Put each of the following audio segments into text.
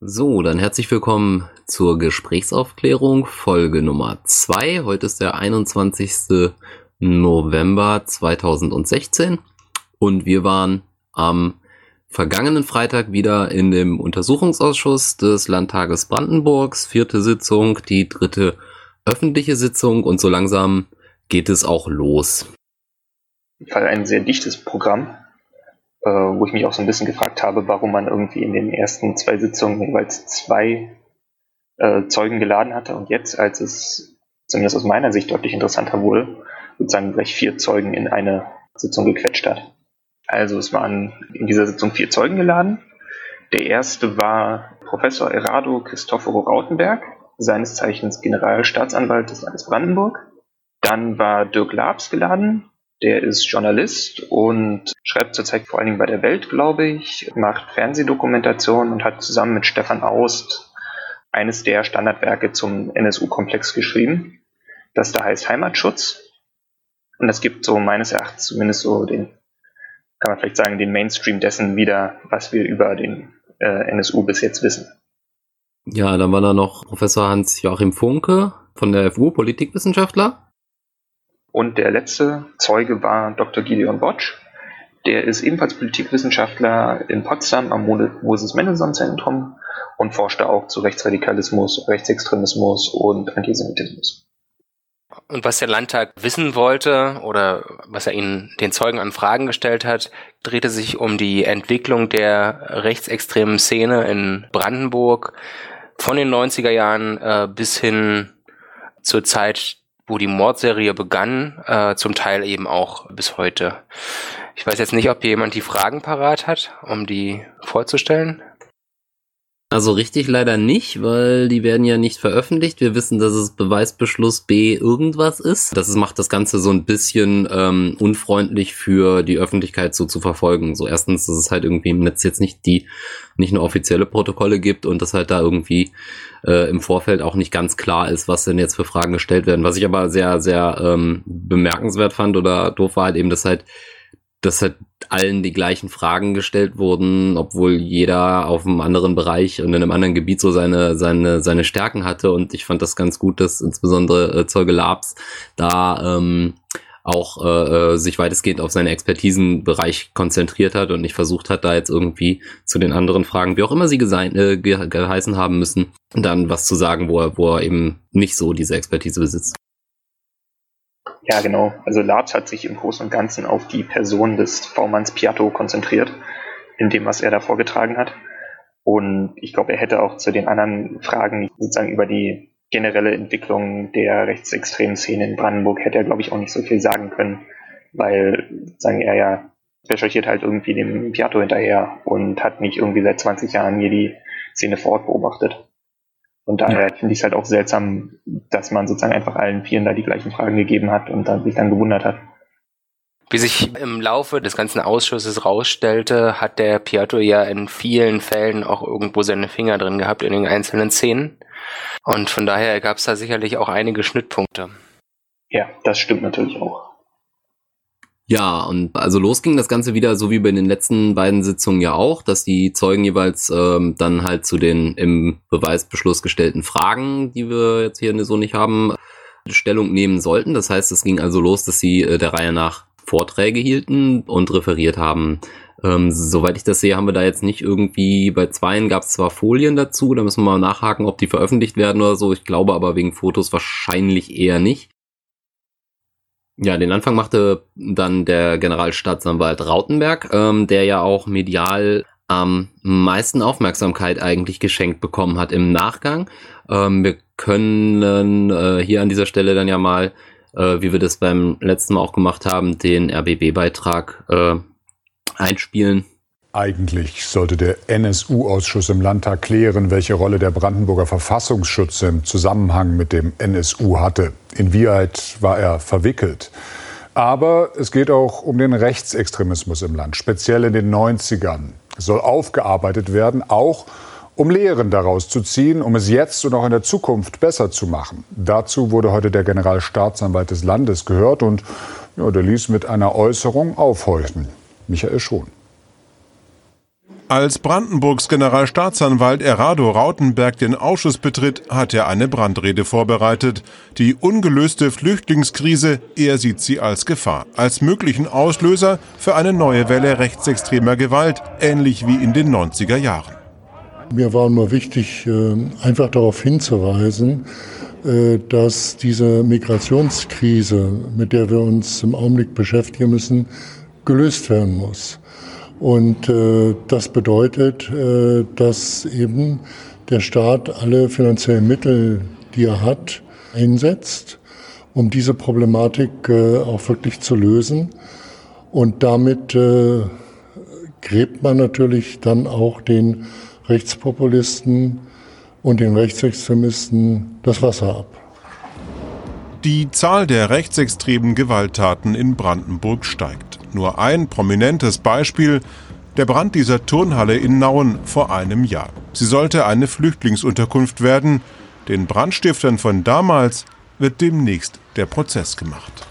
So, dann herzlich willkommen zur Gesprächsaufklärung, Folge Nummer 2. Heute ist der 21. November 2016 und wir waren am vergangenen Freitag wieder in dem Untersuchungsausschuss des Landtages Brandenburgs, vierte Sitzung, die dritte öffentliche Sitzung und so langsam geht es auch los. Ein sehr dichtes Programm äh, wo ich mich auch so ein bisschen gefragt habe, warum man irgendwie in den ersten zwei Sitzungen jeweils zwei äh, Zeugen geladen hatte und jetzt, als es zumindest aus meiner Sicht deutlich interessanter wurde, sozusagen gleich vier Zeugen in eine Sitzung gequetscht hat. Also es waren in dieser Sitzung vier Zeugen geladen. Der erste war Professor Errado Christoforo Rautenberg, seines Zeichens Generalstaatsanwalt des Landes Brandenburg. Dann war Dirk Labs geladen, der ist Journalist und schreibt zurzeit vor allen Dingen bei der Welt, glaube ich, macht Fernsehdokumentation und hat zusammen mit Stefan Aust eines der Standardwerke zum NSU-Komplex geschrieben, das da heißt Heimatschutz. Und das gibt so meines Erachtens zumindest so den, kann man vielleicht sagen, den Mainstream dessen wieder, was wir über den äh, NSU bis jetzt wissen. Ja, dann war da noch Professor Hans-Joachim Funke von der FU, Politikwissenschaftler. Und der letzte Zeuge war Dr. Gideon Botsch. Der ist ebenfalls Politikwissenschaftler in Potsdam am Moses Mendelssohn Zentrum und forschte auch zu Rechtsradikalismus, Rechtsextremismus und Antisemitismus. Und was der Landtag wissen wollte oder was er ihnen den Zeugen an Fragen gestellt hat, drehte sich um die Entwicklung der rechtsextremen Szene in Brandenburg von den 90er Jahren äh, bis hin zur Zeit wo die Mordserie begann, äh, zum Teil eben auch bis heute. Ich weiß jetzt nicht, ob jemand die Fragen parat hat, um die vorzustellen. Also richtig leider nicht, weil die werden ja nicht veröffentlicht. Wir wissen, dass es Beweisbeschluss B irgendwas ist. Das macht das Ganze so ein bisschen ähm, unfreundlich für die Öffentlichkeit so zu verfolgen. So erstens, dass es halt irgendwie im Netz jetzt nicht die, nicht nur offizielle Protokolle gibt und dass halt da irgendwie äh, im Vorfeld auch nicht ganz klar ist, was denn jetzt für Fragen gestellt werden. Was ich aber sehr, sehr ähm, bemerkenswert fand oder doof war halt eben, dass halt dass halt allen die gleichen Fragen gestellt wurden, obwohl jeder auf einem anderen Bereich und in einem anderen Gebiet so seine, seine, seine Stärken hatte. Und ich fand das ganz gut, dass insbesondere äh, Zeuge Labs da ähm, auch äh, äh, sich weitestgehend auf seinen Expertisenbereich konzentriert hat und nicht versucht hat, da jetzt irgendwie zu den anderen Fragen, wie auch immer sie gesein, äh, ge geheißen haben müssen, dann was zu sagen, wo er, wo er eben nicht so diese Expertise besitzt. Ja, genau. Also Labs hat sich im Großen und Ganzen auf die Person des V-Manns Piatto konzentriert, in dem, was er da vorgetragen hat. Und ich glaube, er hätte auch zu den anderen Fragen sozusagen über die generelle Entwicklung der rechtsextremen Szene in Brandenburg hätte er, glaube ich, auch nicht so viel sagen können, weil sozusagen er ja recherchiert halt irgendwie dem Piatto hinterher und hat nicht irgendwie seit 20 Jahren hier die Szene vor Ort beobachtet. Und daher ja. finde ich es halt auch seltsam, dass man sozusagen einfach allen Vieren da die gleichen Fragen gegeben hat und dann sich dann gewundert hat. Wie sich im Laufe des ganzen Ausschusses rausstellte, hat der Piatto ja in vielen Fällen auch irgendwo seine Finger drin gehabt in den einzelnen Szenen. Und von daher gab es da sicherlich auch einige Schnittpunkte. Ja, das stimmt natürlich auch. Ja, und also los ging das Ganze wieder so wie bei den letzten beiden Sitzungen ja auch, dass die Zeugen jeweils ähm, dann halt zu den im Beweisbeschluss gestellten Fragen, die wir jetzt hier so nicht haben, Stellung nehmen sollten. Das heißt, es ging also los, dass sie äh, der Reihe nach Vorträge hielten und referiert haben. Ähm, soweit ich das sehe, haben wir da jetzt nicht irgendwie, bei zweien gab es zwar Folien dazu, da müssen wir mal nachhaken, ob die veröffentlicht werden oder so. Ich glaube aber wegen Fotos wahrscheinlich eher nicht. Ja, den Anfang machte dann der Generalstaatsanwalt Rautenberg, ähm, der ja auch medial am meisten Aufmerksamkeit eigentlich geschenkt bekommen hat im Nachgang. Ähm, wir können äh, hier an dieser Stelle dann ja mal, äh, wie wir das beim letzten Mal auch gemacht haben, den RBB-Beitrag äh, einspielen. Eigentlich sollte der NSU-Ausschuss im Landtag klären, welche Rolle der Brandenburger Verfassungsschutz im Zusammenhang mit dem NSU hatte. Inwieweit war er verwickelt? Aber es geht auch um den Rechtsextremismus im Land, speziell in den 90ern. Es soll aufgearbeitet werden, auch um Lehren daraus zu ziehen, um es jetzt und auch in der Zukunft besser zu machen. Dazu wurde heute der Generalstaatsanwalt des Landes gehört und ja, der ließ mit einer Äußerung aufhorchen. Michael Schon. Als Brandenburgs Generalstaatsanwalt Errado Rautenberg den Ausschuss betritt, hat er eine Brandrede vorbereitet. Die ungelöste Flüchtlingskrise, er sieht sie als Gefahr, als möglichen Auslöser für eine neue Welle rechtsextremer Gewalt, ähnlich wie in den 90er Jahren. Mir war nur wichtig, äh, einfach darauf hinzuweisen, äh, dass diese Migrationskrise, mit der wir uns im Augenblick beschäftigen müssen, gelöst werden muss. Und äh, das bedeutet, äh, dass eben der Staat alle finanziellen Mittel, die er hat, einsetzt, um diese Problematik äh, auch wirklich zu lösen. Und damit äh, gräbt man natürlich dann auch den Rechtspopulisten und den Rechtsextremisten das Wasser ab. Die Zahl der rechtsextremen Gewalttaten in Brandenburg steigt. Nur ein prominentes Beispiel, der Brand dieser Turnhalle in Nauen vor einem Jahr. Sie sollte eine Flüchtlingsunterkunft werden. Den Brandstiftern von damals wird demnächst der Prozess gemacht.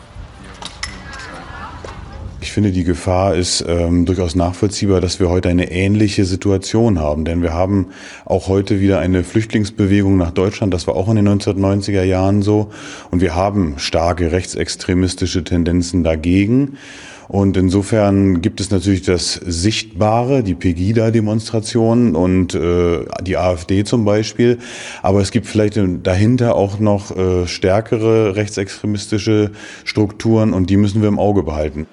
Ich finde, die Gefahr ist ähm, durchaus nachvollziehbar, dass wir heute eine ähnliche Situation haben. Denn wir haben auch heute wieder eine Flüchtlingsbewegung nach Deutschland. Das war auch in den 1990er Jahren so. Und wir haben starke rechtsextremistische Tendenzen dagegen. Und insofern gibt es natürlich das Sichtbare, die Pegida-Demonstrationen und äh, die AfD zum Beispiel. Aber es gibt vielleicht dahinter auch noch äh, stärkere rechtsextremistische Strukturen und die müssen wir im Auge behalten.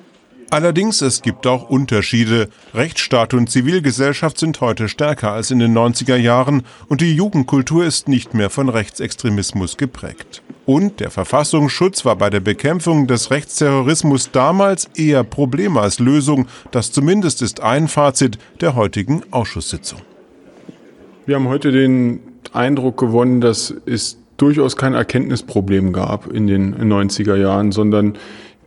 Allerdings, es gibt auch Unterschiede. Rechtsstaat und Zivilgesellschaft sind heute stärker als in den 90er Jahren und die Jugendkultur ist nicht mehr von Rechtsextremismus geprägt. Und der Verfassungsschutz war bei der Bekämpfung des Rechtsterrorismus damals eher Problem als Lösung. Das zumindest ist ein Fazit der heutigen Ausschusssitzung. Wir haben heute den Eindruck gewonnen, dass es durchaus kein Erkenntnisproblem gab in den 90er Jahren, sondern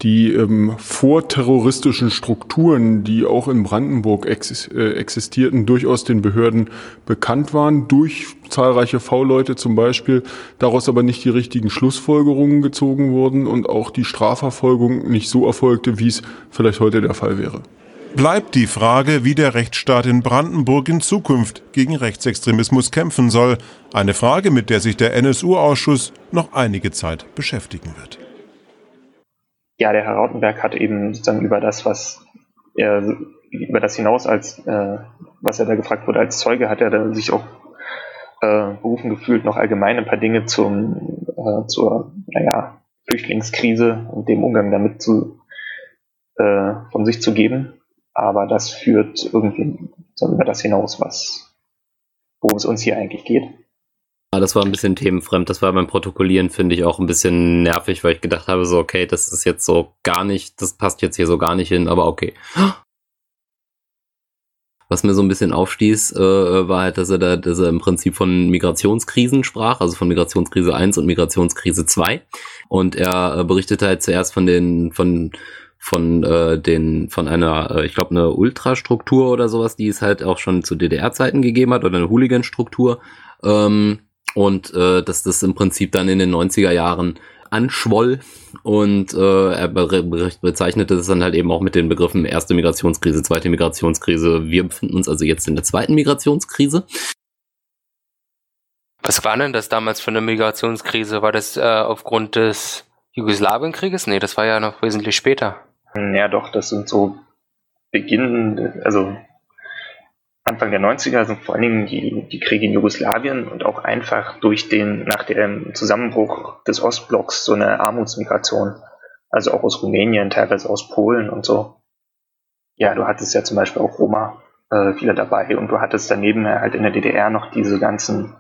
die ähm, vorterroristischen Strukturen, die auch in Brandenburg ex äh, existierten, durchaus den Behörden bekannt waren, durch zahlreiche V-Leute zum Beispiel, daraus aber nicht die richtigen Schlussfolgerungen gezogen wurden und auch die Strafverfolgung nicht so erfolgte, wie es vielleicht heute der Fall wäre. Bleibt die Frage, wie der Rechtsstaat in Brandenburg in Zukunft gegen Rechtsextremismus kämpfen soll. Eine Frage, mit der sich der NSU-Ausschuss noch einige Zeit beschäftigen wird ja, der Herr Rautenberg hat eben sozusagen über das, was er über das hinaus als äh, was er da gefragt wurde als Zeuge, hat er da sich auch äh, berufen gefühlt, noch allgemein ein paar Dinge zum äh, zur naja, Flüchtlingskrise und dem Umgang damit zu äh, von sich zu geben. Aber das führt irgendwie über das hinaus, was worum es uns hier eigentlich geht. Ah, das war ein bisschen themenfremd. Das war beim Protokollieren, finde ich, auch ein bisschen nervig, weil ich gedacht habe, so, okay, das ist jetzt so gar nicht, das passt jetzt hier so gar nicht hin, aber okay. Was mir so ein bisschen aufstieß, äh, war halt, dass er da, dass er im Prinzip von Migrationskrisen sprach, also von Migrationskrise 1 und Migrationskrise 2. Und er äh, berichtete halt zuerst von den, von, von äh, den, von einer, äh, ich glaube, eine Ultrastruktur oder sowas, die es halt auch schon zu DDR-Zeiten gegeben hat, oder eine Hooligan-Struktur. Ähm, und äh, dass das im Prinzip dann in den 90er Jahren anschwoll und äh, er bezeichnete es dann halt eben auch mit den Begriffen erste Migrationskrise, zweite Migrationskrise. Wir befinden uns also jetzt in der zweiten Migrationskrise. Was war denn das damals für eine Migrationskrise? War das äh, aufgrund des Jugoslawienkrieges? Nee, das war ja noch wesentlich später. Ja, doch, das sind so Beginn, also Anfang der 90er sind vor allen Dingen die, die Kriege in Jugoslawien und auch einfach durch den, nach dem Zusammenbruch des Ostblocks so eine Armutsmigration. Also auch aus Rumänien, teilweise aus Polen und so. Ja, du hattest ja zum Beispiel auch Roma äh, viele dabei und du hattest daneben halt in der DDR noch diese ganzen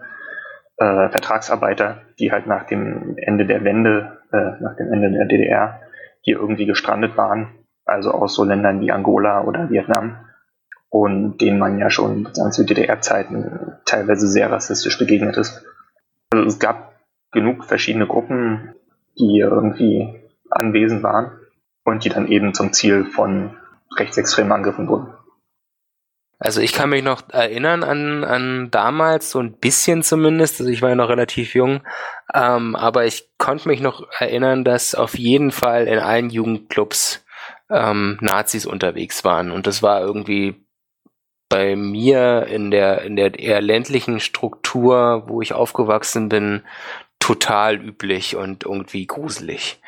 äh, Vertragsarbeiter, die halt nach dem Ende der Wende, äh, nach dem Ende der DDR hier irgendwie gestrandet waren. Also aus so Ländern wie Angola oder Vietnam und denen man ja schon zu DDR-Zeiten teilweise sehr rassistisch begegnet ist. Also es gab genug verschiedene Gruppen, die irgendwie anwesend waren und die dann eben zum Ziel von rechtsextremen Angriffen wurden. Also ich kann mich noch erinnern an, an damals, so ein bisschen zumindest, also ich war ja noch relativ jung, ähm, aber ich konnte mich noch erinnern, dass auf jeden Fall in allen Jugendclubs ähm, Nazis unterwegs waren und das war irgendwie bei mir in der, in der eher ländlichen Struktur, wo ich aufgewachsen bin, total üblich und irgendwie gruselig.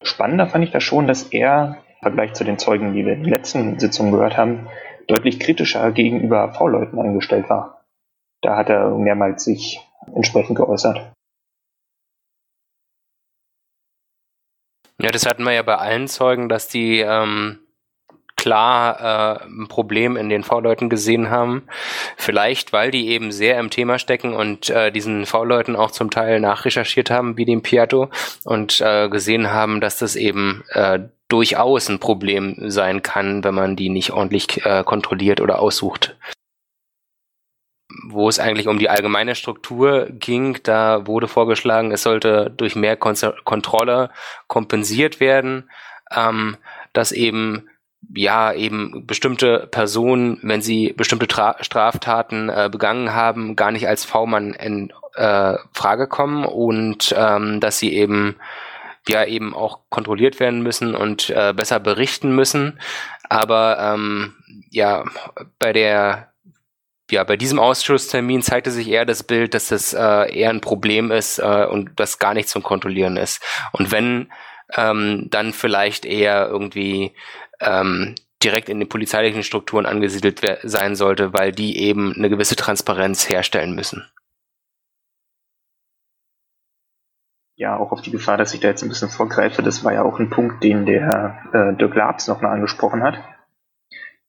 Spannender fand ich das schon, dass er im Vergleich zu den Zeugen, die wir in den letzten Sitzungen gehört haben, deutlich kritischer gegenüber V-Leuten eingestellt war. Da hat er mehrmals sich entsprechend geäußert. Ja, das hatten wir ja bei allen Zeugen, dass die ähm, klar äh, ein Problem in den V-Leuten gesehen haben. Vielleicht, weil die eben sehr im Thema stecken und äh, diesen V-Leuten auch zum Teil nachrecherchiert haben, wie dem Piatto, und äh, gesehen haben, dass das eben äh, durchaus ein Problem sein kann, wenn man die nicht ordentlich äh, kontrolliert oder aussucht wo es eigentlich um die allgemeine Struktur ging, da wurde vorgeschlagen, es sollte durch mehr Kon Kontrolle kompensiert werden, ähm, dass eben ja eben bestimmte Personen, wenn sie bestimmte Tra Straftaten äh, begangen haben, gar nicht als V-Mann in äh, Frage kommen und ähm, dass sie eben ja eben auch kontrolliert werden müssen und äh, besser berichten müssen. Aber ähm, ja, bei der ja, bei diesem Ausschusstermin zeigte sich eher das Bild, dass das äh, eher ein Problem ist äh, und das gar nicht zum Kontrollieren ist. Und wenn, ähm, dann vielleicht eher irgendwie ähm, direkt in den polizeilichen Strukturen angesiedelt sein sollte, weil die eben eine gewisse Transparenz herstellen müssen. Ja, auch auf die Gefahr, dass ich da jetzt ein bisschen vorgreife, das war ja auch ein Punkt, den der äh, Dirk Labs nochmal angesprochen hat.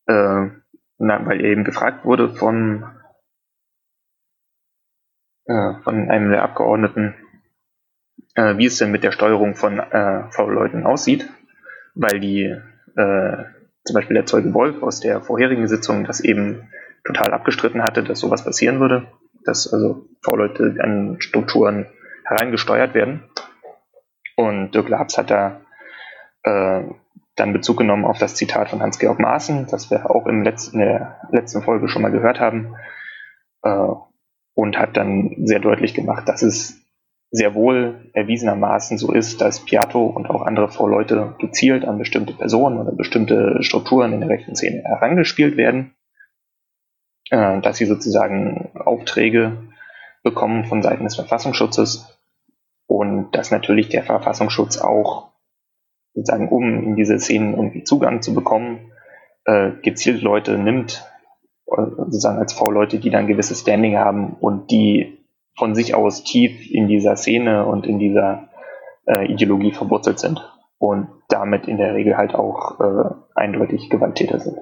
Äh, na, weil er eben gefragt wurde von, äh, von einem der Abgeordneten, äh, wie es denn mit der Steuerung von äh, V-Leuten aussieht, weil die äh, zum Beispiel der Zeuge Wolf aus der vorherigen Sitzung das eben total abgestritten hatte, dass sowas passieren würde, dass also V-Leute an Strukturen hereingesteuert werden. Und Dirk Labs hat da äh, dann Bezug genommen auf das Zitat von Hans-Georg Maaßen, das wir auch im letzten, in der letzten Folge schon mal gehört haben, äh, und hat dann sehr deutlich gemacht, dass es sehr wohl erwiesenermaßen so ist, dass Piatto und auch andere V-Leute gezielt an bestimmte Personen oder bestimmte Strukturen in der rechten Szene herangespielt werden, äh, dass sie sozusagen Aufträge bekommen von Seiten des Verfassungsschutzes und dass natürlich der Verfassungsschutz auch sozusagen, um in diese Szenen irgendwie Zugang zu bekommen, äh, gezielt Leute nimmt, äh, sozusagen als V-Leute, die dann gewisses Standing haben und die von sich aus tief in dieser Szene und in dieser äh, Ideologie verwurzelt sind und damit in der Regel halt auch äh, eindeutig Gewalttäter sind.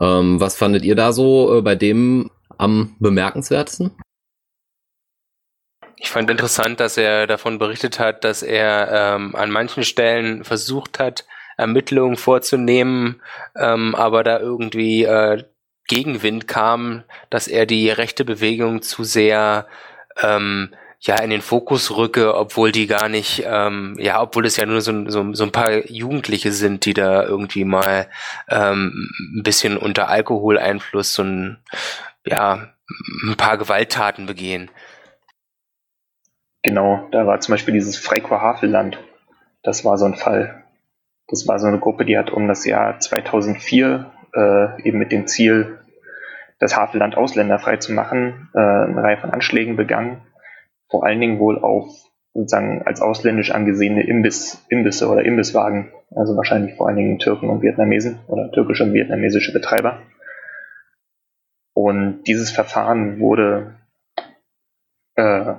Ähm, was fandet ihr da so äh, bei dem am bemerkenswertesten? Ich fand interessant, dass er davon berichtet hat, dass er ähm, an manchen Stellen versucht hat, Ermittlungen vorzunehmen, ähm, aber da irgendwie äh, Gegenwind kam, dass er die rechte Bewegung zu sehr ähm, ja in den Fokus rücke, obwohl die gar nicht, ähm, ja, obwohl es ja nur so, so, so ein paar Jugendliche sind, die da irgendwie mal ähm, ein bisschen unter Alkoholeinfluss so ein, ja, ein paar Gewalttaten begehen. Genau, da war zum Beispiel dieses Freikorps Havelland. Das war so ein Fall. Das war so eine Gruppe, die hat um das Jahr 2004 äh, eben mit dem Ziel, das Havelland ausländerfrei zu machen, äh, eine Reihe von Anschlägen begangen. Vor allen Dingen wohl auf sozusagen als ausländisch angesehene Imbiss, Imbisse oder Imbisswagen. Also wahrscheinlich vor allen Dingen Türken und Vietnamesen oder türkische und vietnamesische Betreiber. Und dieses Verfahren wurde äh,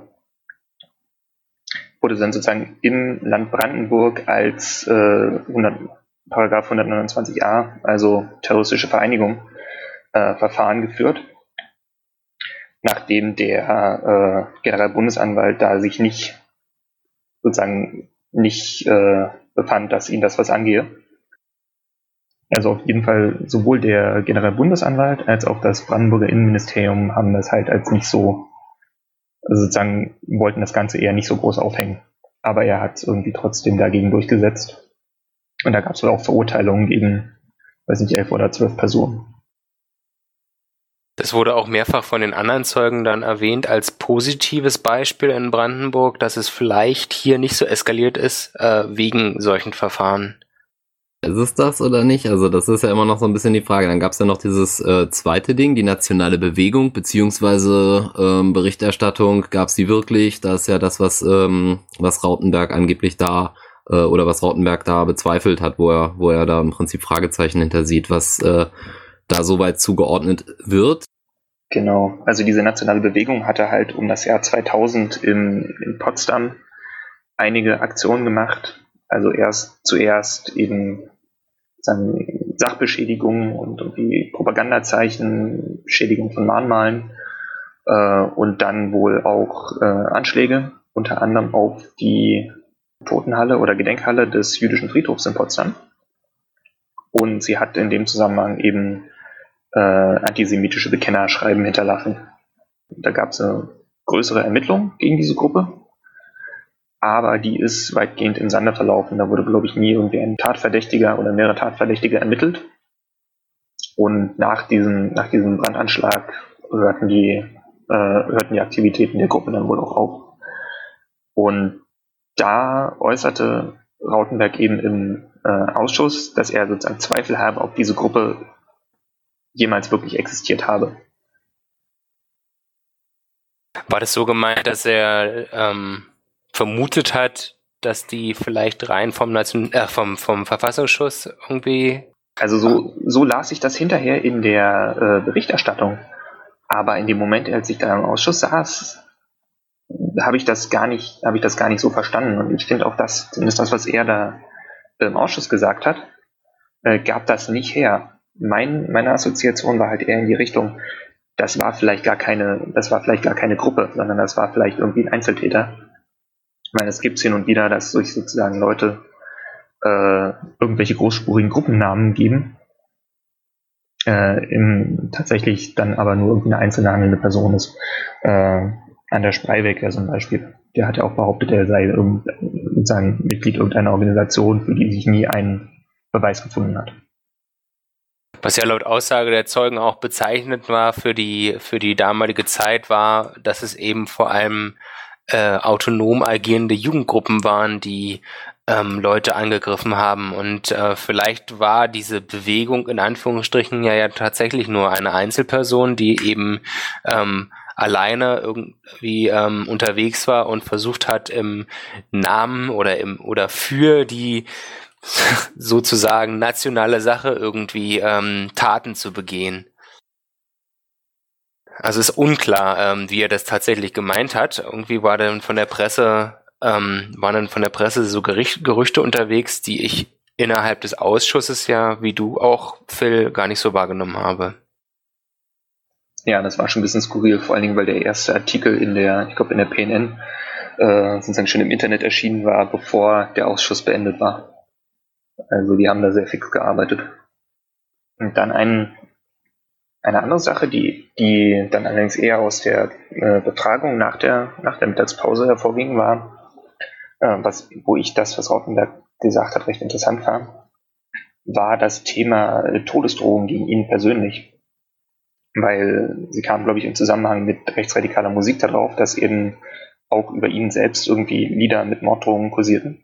wurde dann sozusagen im Land Brandenburg als äh, 100, Paragraph 129a, also terroristische Vereinigung, äh, Verfahren geführt, nachdem der äh, Generalbundesanwalt da sich nicht sozusagen nicht äh, befand, dass ihn das was angehe. Also auf jeden Fall sowohl der Generalbundesanwalt als auch das Brandenburger Innenministerium haben das halt als nicht so also sozusagen wollten das Ganze eher nicht so groß aufhängen. Aber er hat irgendwie trotzdem dagegen durchgesetzt. Und da gab es wohl auch Verurteilungen gegen, weiß nicht, elf oder zwölf Personen. Das wurde auch mehrfach von den anderen Zeugen dann erwähnt als positives Beispiel in Brandenburg, dass es vielleicht hier nicht so eskaliert ist äh, wegen solchen Verfahren. Ist es das oder nicht? Also das ist ja immer noch so ein bisschen die Frage. Dann gab es ja noch dieses äh, zweite Ding, die nationale Bewegung, beziehungsweise ähm, Berichterstattung, gab es die wirklich? Das ist ja das, was, ähm, was Rautenberg angeblich da äh, oder was Rautenberg da bezweifelt hat, wo er, wo er da im Prinzip Fragezeichen hintersieht, was äh, da soweit zugeordnet wird. Genau, also diese nationale Bewegung hatte halt um das Jahr 2000 in, in Potsdam einige Aktionen gemacht. Also erst zuerst eben Sachbeschädigungen und irgendwie Propagandazeichen, Beschädigung von Mahnmalen äh, und dann wohl auch äh, Anschläge, unter anderem auf die Totenhalle oder Gedenkhalle des jüdischen Friedhofs in Potsdam. Und sie hat in dem Zusammenhang eben äh, antisemitische Bekennerschreiben hinterlassen. Da gab es eine größere Ermittlung gegen diese Gruppe, aber die ist weitgehend im Sande verlaufen. Da wurde, glaube ich, nie irgendwie ein Tatverdächtiger oder mehrere Tatverdächtige ermittelt. Und nach diesem, nach diesem Brandanschlag hörten die, äh, hörten die Aktivitäten der Gruppe dann wohl auch auf. Und da äußerte Rautenberg eben im äh, Ausschuss, dass er sozusagen Zweifel habe, ob diese Gruppe jemals wirklich existiert habe. War das so gemeint, dass er ähm, vermutet hat, dass die vielleicht rein vom, Nation äh, vom, vom Verfassungsschutz irgendwie. Also so, so las ich das hinterher in der äh, Berichterstattung. Aber in dem Moment, als ich da im Ausschuss saß, habe ich das gar nicht, habe ich das gar nicht so verstanden. Und ich finde auch das, zumindest das, was er da im Ausschuss gesagt hat, äh, gab das nicht her. Mein, meine Assoziation war halt eher in die Richtung, das war vielleicht gar keine, das war vielleicht gar keine Gruppe, sondern das war vielleicht irgendwie ein Einzeltäter. Ich meine, es gibt hin und wieder, dass sich sozusagen Leute äh, irgendwelche großspurigen Gruppennamen geben, äh, im, tatsächlich dann aber nur irgendeine einzelne handelnde Person ist. Äh, Anders Spreiwecker zum Beispiel, der hat ja auch behauptet, er sei sozusagen Mitglied irgendeiner Organisation, für die sich nie ein Beweis gefunden hat. Was ja laut Aussage der Zeugen auch bezeichnet war für die, für die damalige Zeit, war, dass es eben vor allem äh, autonom agierende Jugendgruppen waren, die ähm, Leute angegriffen haben. Und äh, vielleicht war diese Bewegung in Anführungsstrichen ja, ja tatsächlich nur eine Einzelperson, die eben ähm, alleine irgendwie ähm, unterwegs war und versucht hat, im Namen oder im oder für die sozusagen nationale Sache irgendwie ähm, Taten zu begehen. Also ist unklar, ähm, wie er das tatsächlich gemeint hat. Irgendwie war dann von der Presse, ähm, waren dann von der Presse so Gericht, Gerüchte unterwegs, die ich innerhalb des Ausschusses ja, wie du auch, Phil, gar nicht so wahrgenommen habe. Ja, das war schon ein bisschen skurril, vor allen Dingen, weil der erste Artikel in der, ich glaube in der PNN, äh, sozusagen schon im Internet erschienen war, bevor der Ausschuss beendet war. Also die haben da sehr fix gearbeitet. Und dann ein, eine andere Sache, die, die dann allerdings eher aus der äh, Betragung nach der, nach der Mittagspause hervorging, war, äh, was, wo ich das, was Rautenberg gesagt hat, recht interessant fand, war das Thema Todesdrohung gegen ihn persönlich weil sie kam, glaube ich, im Zusammenhang mit rechtsradikaler Musik darauf, dass eben auch über ihn selbst irgendwie Lieder mit Morddrohungen kursierten.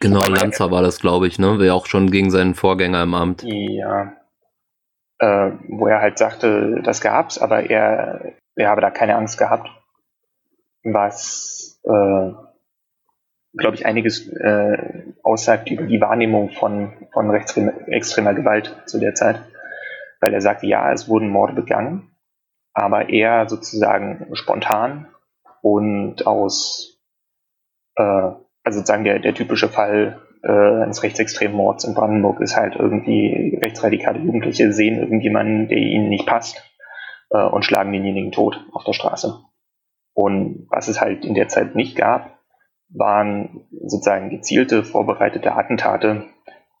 Genau, Lanza war das, glaube ich, ne? Wäre auch schon gegen seinen Vorgänger im Amt. Ja. Äh, wo er halt sagte, das gab's, aber er, er habe da keine Angst gehabt. Was, äh, glaube ich, einiges äh, aussagt über die Wahrnehmung von, von rechtsextremer Gewalt zu der Zeit weil er sagte, ja, es wurden Morde begangen, aber eher sozusagen spontan und aus, äh, also sozusagen der, der typische Fall äh, eines rechtsextremen Mords in Brandenburg ist halt irgendwie rechtsradikale Jugendliche sehen irgendjemanden, der ihnen nicht passt äh, und schlagen denjenigen tot auf der Straße. Und was es halt in der Zeit nicht gab, waren sozusagen gezielte, vorbereitete Attentate,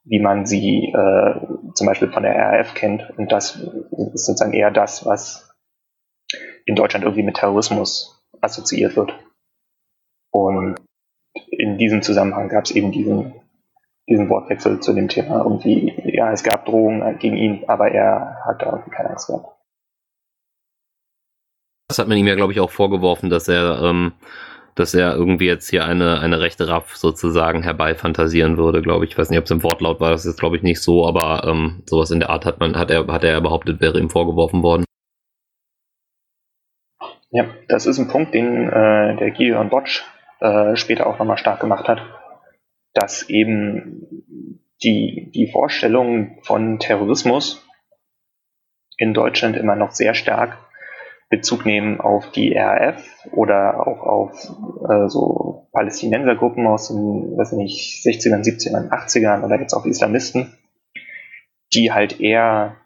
wie man sie äh, zum Beispiel von der RAF kennt. Und das ist sozusagen eher das, was in Deutschland irgendwie mit Terrorismus assoziiert wird. Und in diesem Zusammenhang gab es eben diesen, diesen Wortwechsel zu dem Thema. Irgendwie, ja, es gab Drohungen gegen ihn, aber er hat da keine Angst gehabt. Das hat man ihm ja, glaube ich, auch vorgeworfen, dass er ähm, dass er irgendwie jetzt hier eine, eine rechte Raff sozusagen herbeifantasieren würde, glaube ich. Ich weiß nicht, ob es im Wortlaut war, das ist glaube ich nicht so, aber ähm, sowas in der Art hat man, hat er, hat er behauptet, wäre ihm vorgeworfen worden. Ja, das ist ein Punkt, den äh, der Gideon Botsch äh, später auch nochmal stark gemacht hat, dass eben die, die Vorstellung von Terrorismus in Deutschland immer noch sehr stark Bezug nehmen auf die RAF oder auch auf äh, so Palästinensergruppen aus den, weiß nicht, 60ern, 70ern, 80ern oder jetzt auch Islamisten, die halt eher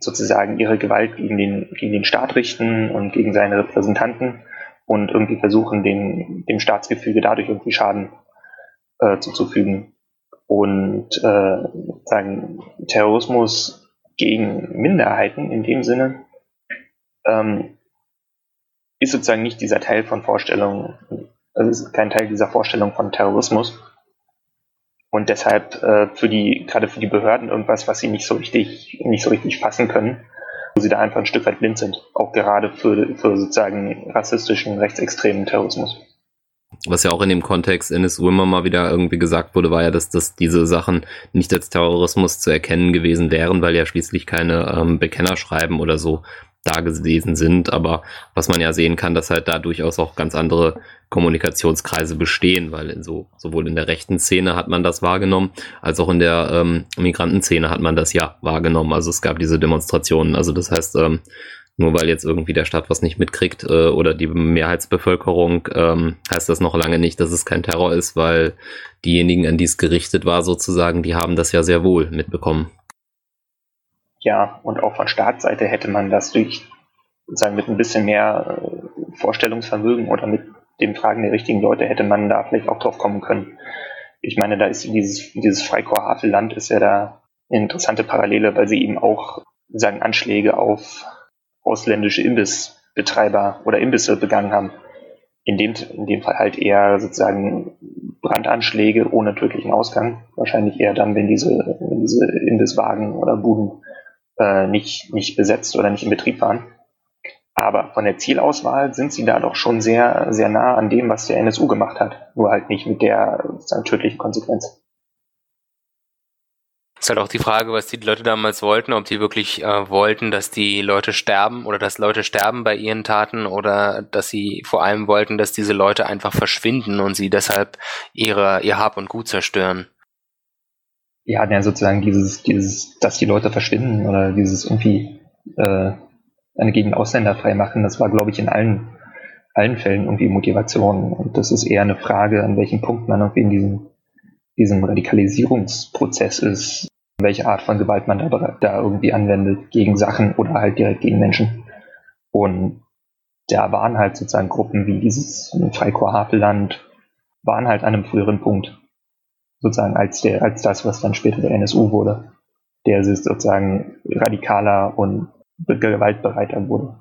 sozusagen ihre Gewalt gegen den, gegen den Staat richten und gegen seine Repräsentanten und irgendwie versuchen, den, dem Staatsgefüge dadurch irgendwie Schaden äh, zuzufügen. Und äh, sagen Terrorismus gegen Minderheiten in dem Sinne ähm, ist sozusagen nicht dieser Teil von Vorstellungen, also ist kein Teil dieser Vorstellung von Terrorismus. Und deshalb äh, für die, gerade für die Behörden irgendwas, was sie nicht so richtig, nicht so richtig fassen können, wo sie da einfach ein Stück weit blind sind. Auch gerade für, für sozusagen rassistischen, rechtsextremen Terrorismus. Was ja auch in dem Kontext NSU immer mal wieder irgendwie gesagt wurde, war ja, dass, dass diese Sachen nicht als Terrorismus zu erkennen gewesen wären, weil ja schließlich keine ähm, Bekennerschreiben oder so da gewesen sind, aber was man ja sehen kann, dass halt da durchaus auch ganz andere Kommunikationskreise bestehen, weil in so, sowohl in der rechten Szene hat man das wahrgenommen, als auch in der ähm, Migrantenszene hat man das ja wahrgenommen. Also es gab diese Demonstrationen. Also das heißt, ähm, nur weil jetzt irgendwie der Staat was nicht mitkriegt äh, oder die Mehrheitsbevölkerung, ähm, heißt das noch lange nicht, dass es kein Terror ist, weil diejenigen, an die es gerichtet war, sozusagen, die haben das ja sehr wohl mitbekommen. Ja, und auch von Staatsseite hätte man das durch, sagen, mit ein bisschen mehr äh, Vorstellungsvermögen oder mit dem Fragen der richtigen Leute hätte man da vielleicht auch drauf kommen können. Ich meine, da ist dieses, dieses Freikorps-Havelland ist ja da eine interessante Parallele, weil sie eben auch sagen Anschläge auf ausländische Imbissbetreiber oder Imbisse begangen haben. In dem, in dem Fall halt eher sozusagen Brandanschläge ohne tödlichen Ausgang. Wahrscheinlich eher dann, wenn diese, wenn diese Imbisswagen oder Buden äh, nicht, nicht besetzt oder nicht in Betrieb waren. Aber von der Zielauswahl sind sie da doch schon sehr, sehr nah an dem, was der NSU gemacht hat. Nur halt nicht mit der tödlichen Konsequenz. Ist halt auch die Frage, was die Leute damals wollten, ob die wirklich äh, wollten, dass die Leute sterben oder dass Leute sterben bei ihren Taten oder dass sie vor allem wollten, dass diese Leute einfach verschwinden und sie deshalb ihre, ihr Hab und Gut zerstören ja, ja, sozusagen dieses, dieses, dass die Leute verschwinden oder dieses irgendwie äh, eine gegen Ausländer frei machen, das war, glaube ich, in allen, allen Fällen irgendwie Motivation. Und das ist eher eine Frage, an welchem Punkt man irgendwie in diesem, diesem Radikalisierungsprozess ist, welche Art von Gewalt man da, da irgendwie anwendet, gegen Sachen oder halt direkt gegen Menschen. Und da waren halt sozusagen Gruppen wie dieses Freikorps Havelland, waren halt an einem früheren Punkt sozusagen als der, als das, was dann später der NSU wurde, der sozusagen radikaler und gewaltbereiter wurde.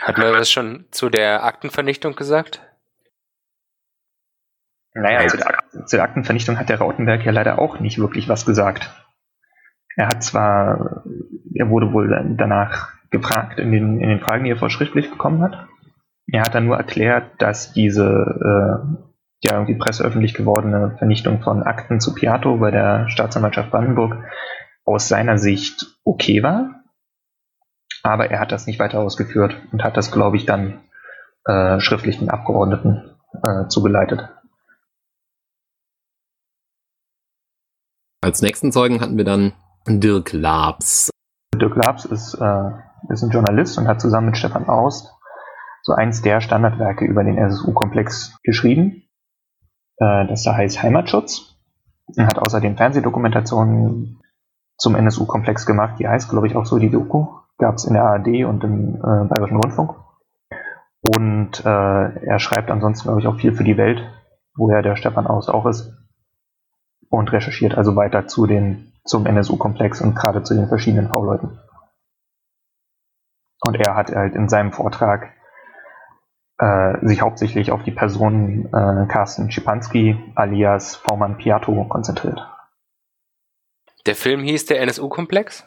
Hat man was schon zu der Aktenvernichtung gesagt? Naja, zu der, Ak zu der Aktenvernichtung hat der Rautenberg ja leider auch nicht wirklich was gesagt. Er hat zwar, er wurde wohl danach gefragt in den, in den Fragen, die er vorschriftlich bekommen hat. Er hat dann nur erklärt, dass diese äh, ja irgendwie presseöffentlich gewordene Vernichtung von Akten zu Piato bei der Staatsanwaltschaft Brandenburg aus seiner Sicht okay war. Aber er hat das nicht weiter ausgeführt und hat das, glaube ich, dann äh, schriftlichen Abgeordneten äh, zugeleitet. Als nächsten Zeugen hatten wir dann Dirk Labs. Dirk Labs ist, äh, ist ein Journalist und hat zusammen mit Stefan Aust so eins der Standardwerke über den SSU-Komplex geschrieben das da heißt Heimatschutz. Er hat außerdem Fernsehdokumentationen zum NSU-Komplex gemacht, die heißt, glaube ich, auch so die Doku. Gab es in der ARD und im äh, Bayerischen Rundfunk. Und äh, er schreibt ansonsten, glaube ich, auch viel für die Welt, woher der Stefan Aust auch ist. Und recherchiert also weiter zu den, zum NSU-Komplex und gerade zu den verschiedenen V-Leuten. Und er hat halt in seinem Vortrag äh, sich hauptsächlich auf die Person äh, Carsten Schipanski alias V-Mann Piatto konzentriert. Der Film hieß der NSU-Komplex?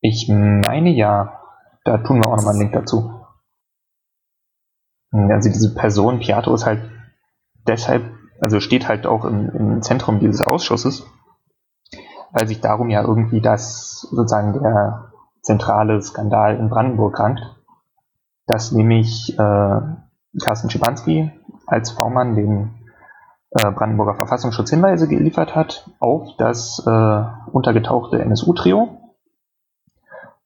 Ich meine ja. Da tun wir auch nochmal einen Link dazu. Also diese Person Piato ist halt deshalb, also steht halt auch im, im Zentrum dieses Ausschusses, weil sich darum ja irgendwie das sozusagen der zentrale Skandal in Brandenburg rankt, dass nämlich äh, Carsten Schibanski als V-Mann den äh, Brandenburger Verfassungsschutz Hinweise geliefert hat auf das äh, untergetauchte NSU-Trio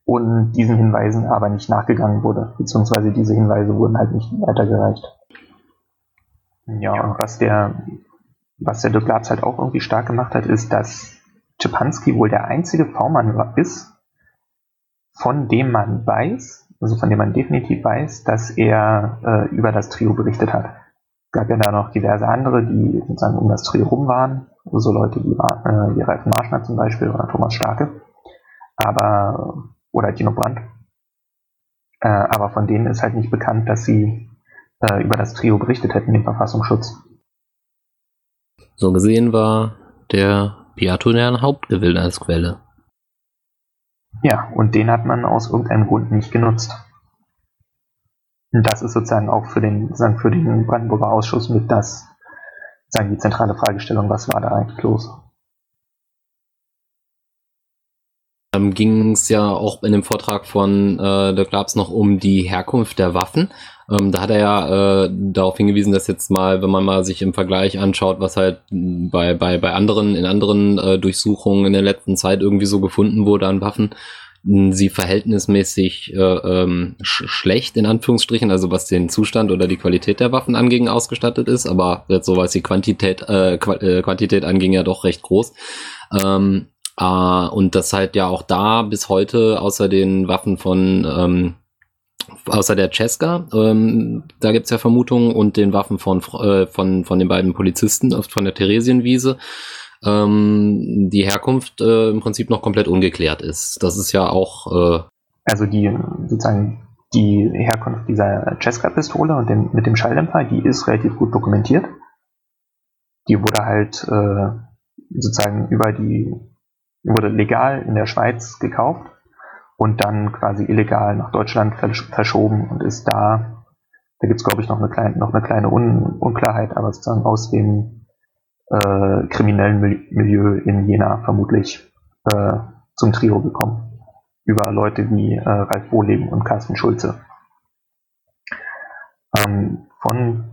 und diesen Hinweisen aber nicht nachgegangen wurde, beziehungsweise diese Hinweise wurden halt nicht weitergereicht. Ja, und was der, was der Dirk Labs halt auch irgendwie stark gemacht hat, ist, dass Czepanski wohl der einzige V-Mann ist, von dem man weiß, also von dem man definitiv weiß, dass er äh, über das Trio berichtet hat. Es gab ja da noch diverse andere, die sozusagen um das Trio rum waren, so Leute wie, äh, wie Ralf Marschner zum Beispiel oder Thomas Starke. Aber oder Tino Brandt. Äh, aber von denen ist halt nicht bekannt, dass sie äh, über das Trio berichtet hätten, den Verfassungsschutz. So gesehen war der Piato der Hauptgewinn als Quelle. Ja, und den hat man aus irgendeinem Grund nicht genutzt. Und das ist sozusagen auch für den, sozusagen für den Brandenburger Ausschuss mit das, sagen die zentrale Fragestellung, was war da eigentlich los? Ähm, ging es ja auch in dem Vortrag von äh, Dirk Labs noch um die Herkunft der Waffen. Ähm, da hat er ja äh, darauf hingewiesen, dass jetzt mal, wenn man mal sich im Vergleich anschaut, was halt bei, bei, bei anderen, in anderen äh, Durchsuchungen in der letzten Zeit irgendwie so gefunden wurde an Waffen, sie verhältnismäßig äh, ähm, sch schlecht in Anführungsstrichen, also was den Zustand oder die Qualität der Waffen anging, ausgestattet ist, aber jetzt so was die Quantität, äh, Qu äh, Quantität anging, ja doch recht groß. Ähm, Uh, und das halt ja auch da bis heute außer den Waffen von, ähm, außer der Cesca, ähm, da gibt's ja Vermutungen, und den Waffen von, äh, von, von den beiden Polizisten von der Theresienwiese, ähm, die Herkunft äh, im Prinzip noch komplett ungeklärt ist. Das ist ja auch. Äh also die sozusagen die Herkunft dieser Cesca-Pistole und dem, mit dem Schalldämpfer, die ist relativ gut dokumentiert. Die wurde halt äh, sozusagen über die wurde legal in der Schweiz gekauft und dann quasi illegal nach Deutschland verschoben und ist da, da gibt es glaube ich noch eine kleine, noch eine kleine Un Unklarheit, aber sozusagen aus dem äh, kriminellen Milieu in Jena vermutlich äh, zum Trio gekommen. Über Leute wie äh, Ralf Wohleben und Carsten Schulze. Ähm, von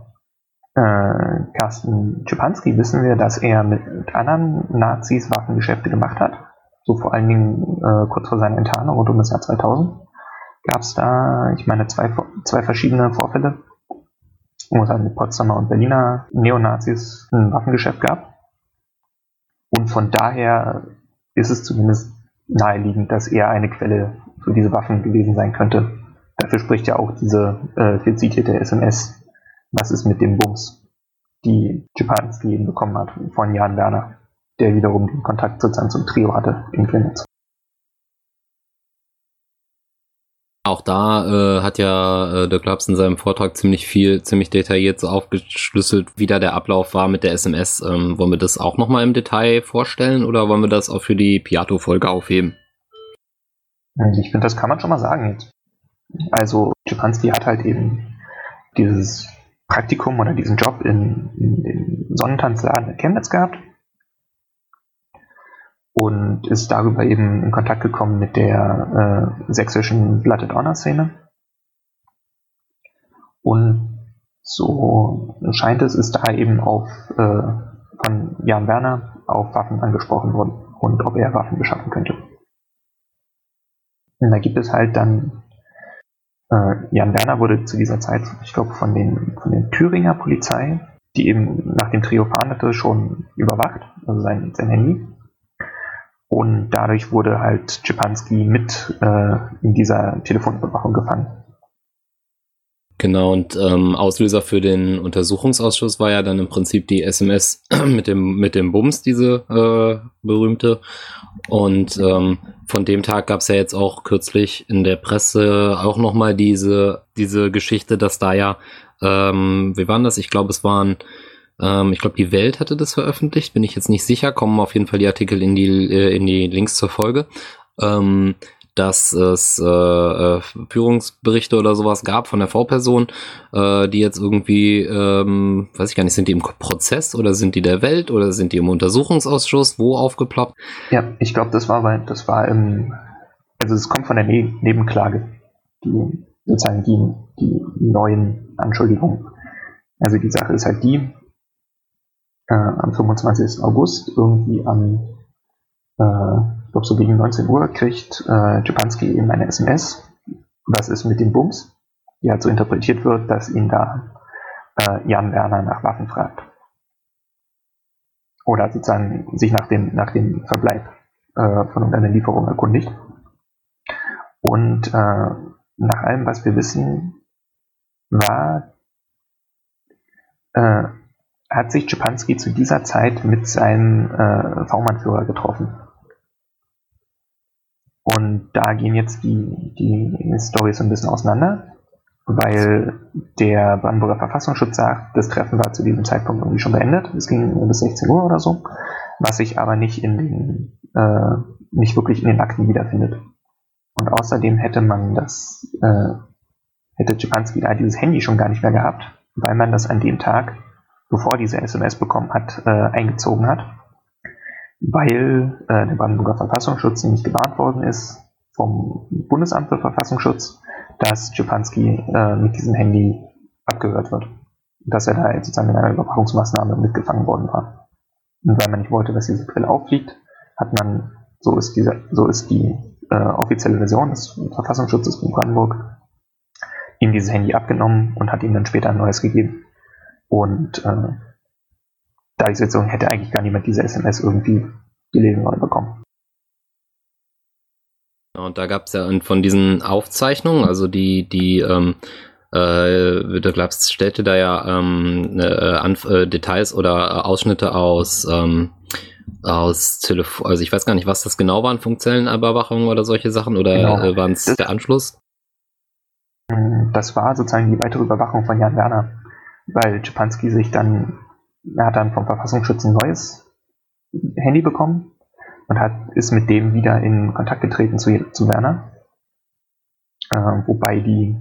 äh, Carsten Czepanski wissen wir, dass er mit anderen Nazis Waffengeschäfte gemacht hat. So vor allen Dingen äh, kurz vor seiner Enttarnung rund um das Jahr 2000 gab es da, ich meine, zwei, zwei verschiedene Vorfälle, wo es halt mit Potsdamer und Berliner Neonazis ein Waffengeschäft gab. Und von daher ist es zumindest naheliegend, dass er eine Quelle für diese Waffen gewesen sein könnte. Dafür spricht ja auch diese äh, viel zitierte SMS was ist mit dem Bums, die Czepanski bekommen hat von Jan Werner, der wiederum den Kontakt sozusagen zum Trio hatte in Chemnitz. Auch da äh, hat ja äh, Dirk Labs in seinem Vortrag ziemlich viel, ziemlich detailliert so aufgeschlüsselt, wie da der Ablauf war mit der SMS. Ähm, wollen wir das auch nochmal im Detail vorstellen oder wollen wir das auch für die Piato-Folge aufheben? Ich finde, das kann man schon mal sagen jetzt. Also, Czepanski hat halt eben dieses Praktikum oder diesen Job in, in den Sonnentanzladen in Chemnitz gehabt und ist darüber eben in Kontakt gekommen mit der äh, sächsischen Blooded Honor Szene. Und so scheint es, ist da eben auf äh, von Jan Werner auf Waffen angesprochen worden und ob er Waffen beschaffen könnte. Und da gibt es halt dann Jan Werner wurde zu dieser Zeit, ich glaube, von den, von den Thüringer Polizei, die eben nach dem Trio fahndete, schon überwacht, also sein, sein Handy. Und dadurch wurde halt Czepanski mit äh, in dieser Telefonüberwachung gefangen. Genau, und ähm, Auslöser für den Untersuchungsausschuss war ja dann im Prinzip die SMS mit dem, mit dem Bums, diese äh, berühmte. Und ähm, von dem Tag gab es ja jetzt auch kürzlich in der Presse auch nochmal diese, diese Geschichte, dass da ja, ähm, wie waren das? Ich glaube, es waren, ähm, ich glaube, die Welt hatte das veröffentlicht, bin ich jetzt nicht sicher, kommen auf jeden Fall die Artikel in die, äh, in die Links zur Folge. Ähm, dass es äh, äh, Führungsberichte oder sowas gab von der V-Person, äh, die jetzt irgendwie, ähm, weiß ich gar nicht, sind die im Prozess oder sind die der Welt oder sind die im Untersuchungsausschuss, wo aufgeploppt? Ja, ich glaube, das war, das war im, also es kommt von der ne Nebenklage, die sozusagen die, die neuen Anschuldigungen. Also die Sache ist halt die, äh, am 25. August irgendwie am, äh, ich glaube so gegen 19 Uhr kriegt äh, Japanski eben eine SMS, was ist mit dem Bums, die halt so interpretiert wird, dass ihn da äh, Jan Werner nach Waffen fragt. Oder sozusagen sich nach dem, nach dem Verbleib äh, von irgendeiner Lieferung erkundigt. Und äh, nach allem, was wir wissen, war äh, hat sich Schipanski zu dieser Zeit mit seinem äh, V-Mann-Führer getroffen. Und da gehen jetzt die, die Storys ein bisschen auseinander, weil der Brandenburger Verfassungsschutz sagt, das Treffen war zu diesem Zeitpunkt irgendwie schon beendet. Es ging bis 16 Uhr oder so, was sich aber nicht in den, äh, nicht wirklich in den Akten wiederfindet. Und außerdem hätte man das, äh, hätte Schipanski da dieses Handy schon gar nicht mehr gehabt, weil man das an dem Tag bevor diese SMS bekommen hat, äh, eingezogen hat, weil äh, der Brandenburger Verfassungsschutz nämlich gewarnt worden ist vom Bundesamt für Verfassungsschutz, dass Schipanski äh, mit diesem Handy abgehört wird. Dass er da sozusagen in einer Überwachungsmaßnahme mitgefangen worden war. Und weil man nicht wollte, dass diese Brille auffliegt, hat man, so ist, diese, so ist die äh, offizielle Version des Verfassungsschutzes von Brandenburg, ihm dieses Handy abgenommen und hat ihm dann später ein neues gegeben. Und äh, da jetzt so, hätte eigentlich gar niemand diese SMS irgendwie gelesen oder bekommen. Und da gab es ja von diesen Aufzeichnungen, also die, die, ähm, äh, du glaubst, stellte da ja ähm, äh, äh, Details oder äh, Ausschnitte aus, ähm, aus Telefon, also ich weiß gar nicht, was das genau waren, Funkzellenüberwachung oder solche Sachen, oder genau. äh, waren es der Anschluss? Das war sozusagen die weitere Überwachung von Jan Werner weil Czepanski sich dann, er hat dann vom Verfassungsschutz ein neues Handy bekommen und hat, ist mit dem wieder in Kontakt getreten zu, zu Werner. Äh, wobei die,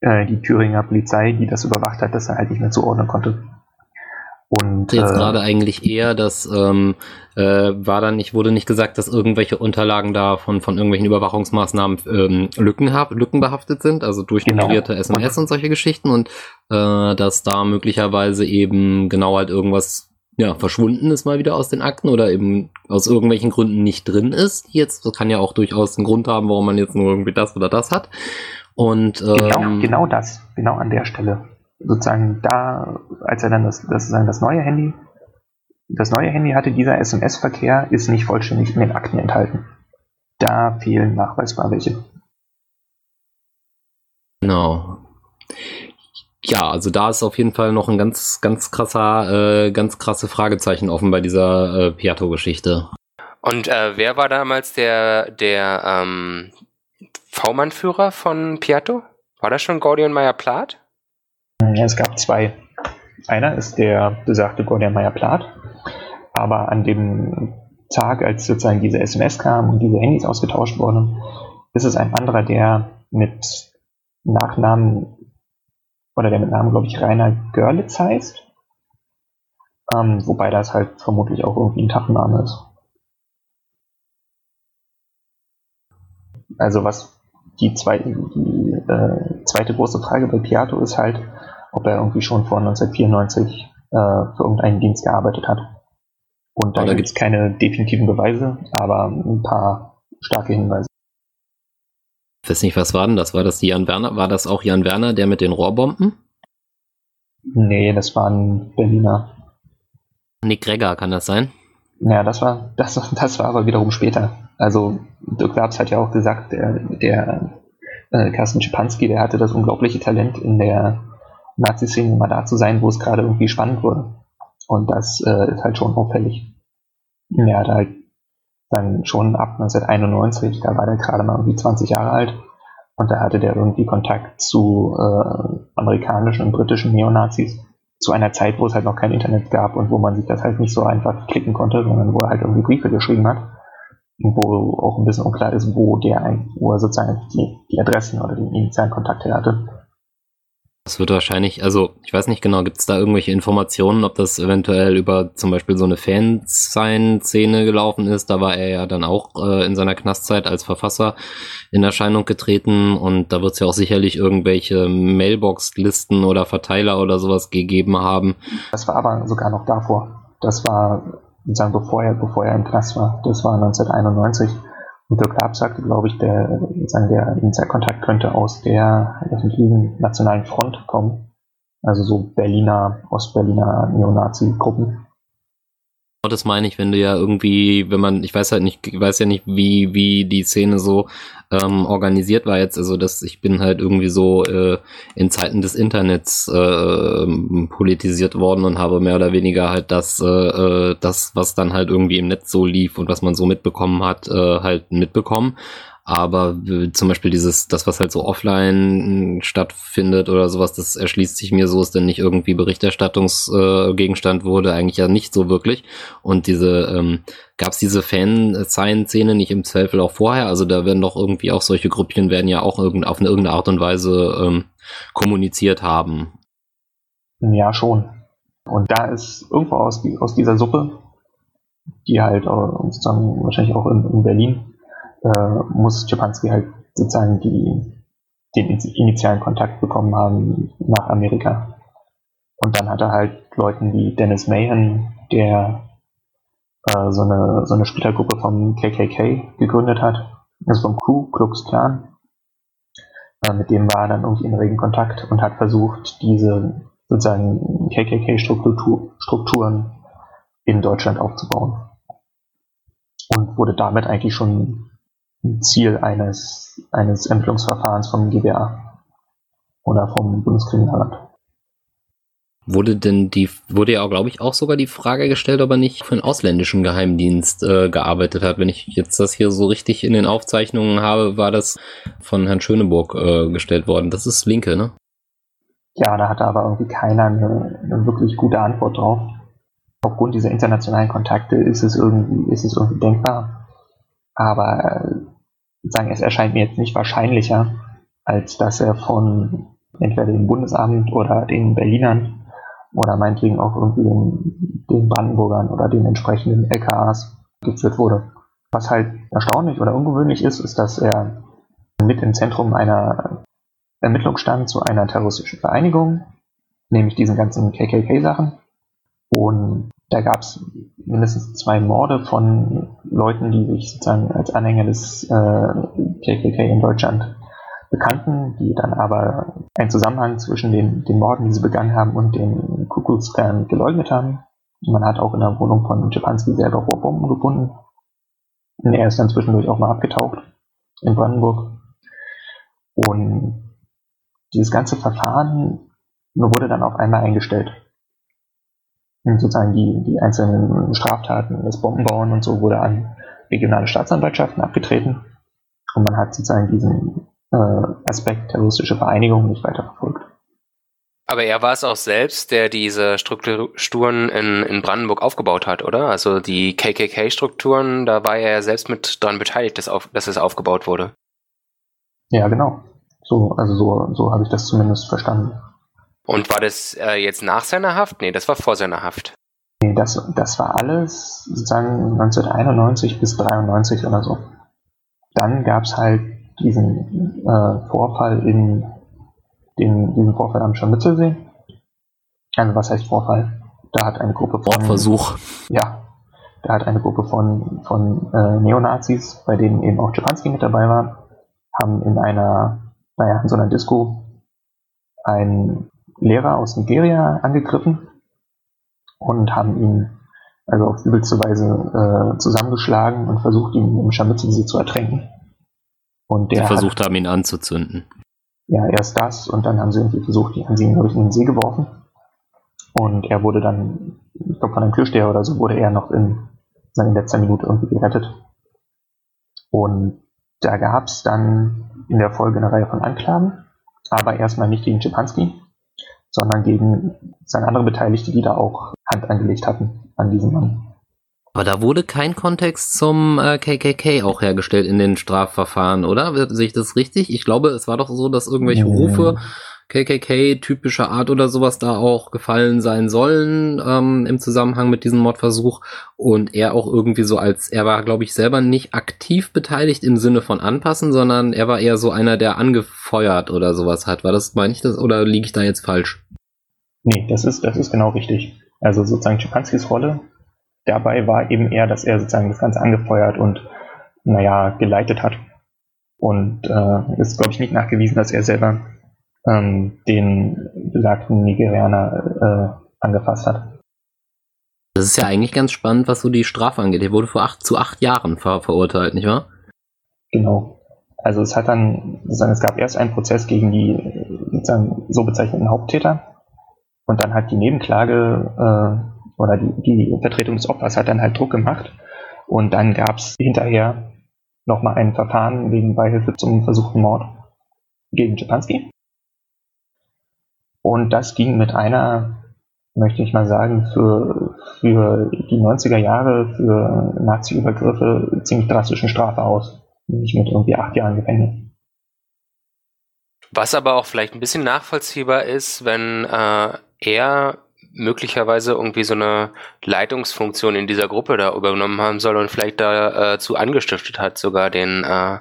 äh, die Thüringer Polizei, die das überwacht hat, das er halt nicht mehr zuordnen konnte. Und jetzt äh, gerade eigentlich eher, dass ähm, äh, war dann nicht, wurde nicht gesagt, dass irgendwelche Unterlagen da von, von irgendwelchen Überwachungsmaßnahmen ähm, Lücken, lückenbehaftet sind, also durchnummerierte genau. SMS und solche Geschichten und äh, dass da möglicherweise eben genau halt irgendwas ja, verschwunden ist mal wieder aus den Akten oder eben aus irgendwelchen Gründen nicht drin ist. Jetzt das kann ja auch durchaus einen Grund haben, warum man jetzt nur irgendwie das oder das hat. Und genau, ähm, genau, genau das, genau an der Stelle sozusagen da, als er dann das, das, das neue Handy, das neue Handy hatte, dieser SMS-Verkehr ist nicht vollständig in den Akten enthalten. Da fehlen nachweisbar welche. Genau. Ja, also da ist auf jeden Fall noch ein ganz, ganz krasser, äh, ganz krasse Fragezeichen offen bei dieser äh, Piatto-Geschichte. Und äh, wer war damals der, der ähm, V-Mann-Führer von Piatto? War das schon Gordion Meyer-Plath? Es gab zwei. Einer ist der besagte Gordian Meyer-Plath, aber an dem Tag, als sozusagen diese SMS kam und diese Handys ausgetauscht wurden, ist es ein anderer, der mit Nachnamen oder der mit Namen, glaube ich, Rainer Görlitz heißt. Ähm, wobei das halt vermutlich auch irgendwie ein Tappenname ist. Also was die, zwei, die äh, zweite große Frage bei Piato ist halt, ob er irgendwie schon vor 1994 äh, für irgendeinen Dienst gearbeitet hat. Und da gibt es keine definitiven Beweise, aber ein paar starke Hinweise. Ich weiß nicht, was war denn das? War das Jan Werner? War das auch Jan Werner, der mit den Rohrbomben? Nee, das war ein Berliner. Nick Gregor, kann das sein? Naja, das war, das, das war aber wiederum später. Also, Dirk Labs hat ja auch gesagt, der, der äh, Carsten Schipanski, der hatte das unglaubliche Talent in der Nazi-Szene immer da zu sein, wo es gerade irgendwie spannend wurde. Und das äh, ist halt schon auffällig. Er hat halt dann schon ab 1991, da war der gerade mal irgendwie 20 Jahre alt, und da hatte der irgendwie Kontakt zu äh, amerikanischen und britischen Neonazis zu einer Zeit, wo es halt noch kein Internet gab und wo man sich das halt nicht so einfach klicken konnte, sondern wo er halt irgendwie Briefe geschrieben hat wo auch ein bisschen unklar ist, wo der, wo er sozusagen die, die Adressen oder den initialen Kontakt her hatte. Das wird wahrscheinlich, also ich weiß nicht genau, gibt es da irgendwelche Informationen, ob das eventuell über zum Beispiel so eine Fansign-Szene gelaufen ist? Da war er ja dann auch äh, in seiner Knastzeit als Verfasser in Erscheinung getreten und da wird es ja auch sicherlich irgendwelche Mailbox-Listen oder Verteiler oder sowas gegeben haben. Das war aber sogar noch davor. Das war sozusagen bevor er, bevor er im Knast war. Das war 1991. Und Dirk Raab sagte, glaube ich, der, sagen, der Initialkontakt könnte aus der öffentlichen Nationalen Front kommen. Also so Berliner, Ostberliner Neonazi-Gruppen. Das meine ich, wenn du ja irgendwie, wenn man, ich weiß halt nicht, ich weiß ja nicht, wie, wie die Szene so ähm, organisiert war jetzt. Also dass ich bin halt irgendwie so äh, in Zeiten des Internets äh, politisiert worden und habe mehr oder weniger halt das, äh, äh, das, was dann halt irgendwie im Netz so lief und was man so mitbekommen hat, äh, halt mitbekommen. Aber äh, zum Beispiel dieses, das, was halt so offline stattfindet oder sowas, das erschließt sich mir so, ist denn nicht irgendwie Berichterstattungsgegenstand äh, wurde, eigentlich ja nicht so wirklich. Und diese, ähm, gab es diese Fan-Szene nicht im Zweifel auch vorher? Also da werden doch irgendwie auch solche Gruppchen werden ja auch irgend, auf eine irgendeine Art und Weise ähm, kommuniziert haben. Ja, schon. Und da ist irgendwo aus, aus dieser Suppe, die halt äh, wahrscheinlich auch in, in Berlin äh, muss Schipanski halt sozusagen die, den initialen Kontakt bekommen haben nach Amerika. Und dann hat er halt Leuten wie Dennis Mahan, der äh, so, eine, so eine Splittergruppe vom KKK gegründet hat, also vom Ku Klux Klan. Äh, mit dem war er dann irgendwie in regen Kontakt und hat versucht, diese sozusagen KKK-Strukturen in Deutschland aufzubauen. Und wurde damit eigentlich schon Ziel eines, eines Ermittlungsverfahrens vom GBA oder vom Bundeskriminalamt. Wurde denn die, wurde ja auch, glaube ich, auch sogar die Frage gestellt, ob er nicht für einen ausländischen Geheimdienst äh, gearbeitet hat. Wenn ich jetzt das hier so richtig in den Aufzeichnungen habe, war das von Herrn Schöneburg äh, gestellt worden. Das ist Linke, ne? Ja, da hatte aber irgendwie keiner eine, eine wirklich gute Antwort drauf. Aufgrund dieser internationalen Kontakte ist es irgendwie, ist es irgendwie denkbar. Aber äh, sagen, es erscheint mir jetzt nicht wahrscheinlicher, als dass er von entweder dem Bundesamt oder den Berlinern oder meinetwegen auch irgendwie den, den Brandenburgern oder den entsprechenden LKAs geführt wurde. Was halt erstaunlich oder ungewöhnlich ist, ist, dass er mit im Zentrum einer Ermittlung stand zu einer terroristischen Vereinigung, nämlich diesen ganzen KKK-Sachen. Und da gab es mindestens zwei Morde von Leuten, die sich sozusagen als Anhänger des äh, KKK in Deutschland bekannten, die dann aber einen Zusammenhang zwischen den, den Morden, die sie begangen haben, und den Ku Klux Klan geleugnet haben. Man hat auch in der Wohnung von Schipanski selber Rohrbomben gefunden. Und er ist dann zwischendurch auch mal abgetaucht in Brandenburg. Und dieses ganze Verfahren wurde dann auf einmal eingestellt sozusagen die, die einzelnen Straftaten, das Bombenbauen und so wurde an regionale Staatsanwaltschaften abgetreten und man hat sozusagen diesen äh, Aspekt terroristische Vereinigung nicht weiter verfolgt. Aber er war es auch selbst, der diese Strukturen in, in Brandenburg aufgebaut hat, oder? Also die KKK-Strukturen, da war er ja selbst mit dran beteiligt, dass, auf, dass es aufgebaut wurde. Ja, genau. So, also so, so habe ich das zumindest verstanden. Und war das äh, jetzt nach seiner Haft? Nee, das war vor seiner Haft. Nee, das, das war alles sozusagen 1991 bis 93 oder so. Dann gab es halt diesen äh, Vorfall in den, diesen Vorfall am Scharmützelsee. Also was heißt Vorfall? Da hat eine Gruppe von Versuch. Ja, da hat eine Gruppe von, von äh, Neonazis, bei denen eben auch Japanski mit dabei war, haben in einer, naja, in so einer Disco ein Lehrer aus Nigeria angegriffen und haben ihn also auf übelste Weise äh, zusammengeschlagen und versucht, ihn im Scharmützelsee zu ertränken. Und der sie versucht hat, haben, ihn anzuzünden. Ja, erst das und dann haben sie irgendwie versucht, die haben sie ihn durch den See geworfen. Und er wurde dann, ich glaube von einem Türsteher oder so, wurde er noch in, in letzter Minute irgendwie gerettet. Und da gab es dann in der Folge eine Reihe von Anklagen, aber erstmal nicht gegen Schipanski, sondern gegen seine andere Beteiligte, die da auch Hand angelegt hatten an diesem Mann. Aber da wurde kein Kontext zum äh, KKK auch hergestellt in den Strafverfahren, oder? Sehe ich das richtig? Ich glaube, es war doch so, dass irgendwelche Rufe KKK typischer Art oder sowas da auch gefallen sein sollen ähm, im Zusammenhang mit diesem Mordversuch und er auch irgendwie so als er war glaube ich selber nicht aktiv beteiligt im Sinne von anpassen, sondern er war eher so einer der angefeuert oder sowas hat. War das meine ich das oder liege ich da jetzt falsch? Nee, das ist das ist genau richtig. Also sozusagen Schipanskis Rolle dabei war eben eher, dass er sozusagen das Ganze angefeuert und naja geleitet hat und äh, ist glaube ich nicht nachgewiesen, dass er selber ähm, den besagten Nigerianer äh, angefasst hat. Das ist ja eigentlich ganz spannend, was so die Strafe angeht. Er wurde vor acht, zu acht Jahren ver verurteilt, nicht wahr? Genau. Also es hat dann, es gab erst einen Prozess gegen die sozusagen so bezeichneten Haupttäter und dann hat die Nebenklage äh, oder die, die Vertretung des Opfers hat dann halt Druck gemacht und dann gab es hinterher nochmal ein Verfahren wegen Beihilfe zum versuchten Mord gegen Czepanski. Und das ging mit einer, möchte ich mal sagen, für, für die 90er Jahre, für Nazi-Übergriffe ziemlich drastischen Strafe aus. Nämlich mit irgendwie acht Jahren Gefängnis. Was aber auch vielleicht ein bisschen nachvollziehbar ist, wenn äh, er möglicherweise irgendwie so eine Leitungsfunktion in dieser Gruppe da übernommen haben soll und vielleicht dazu äh, angestiftet hat, sogar den äh,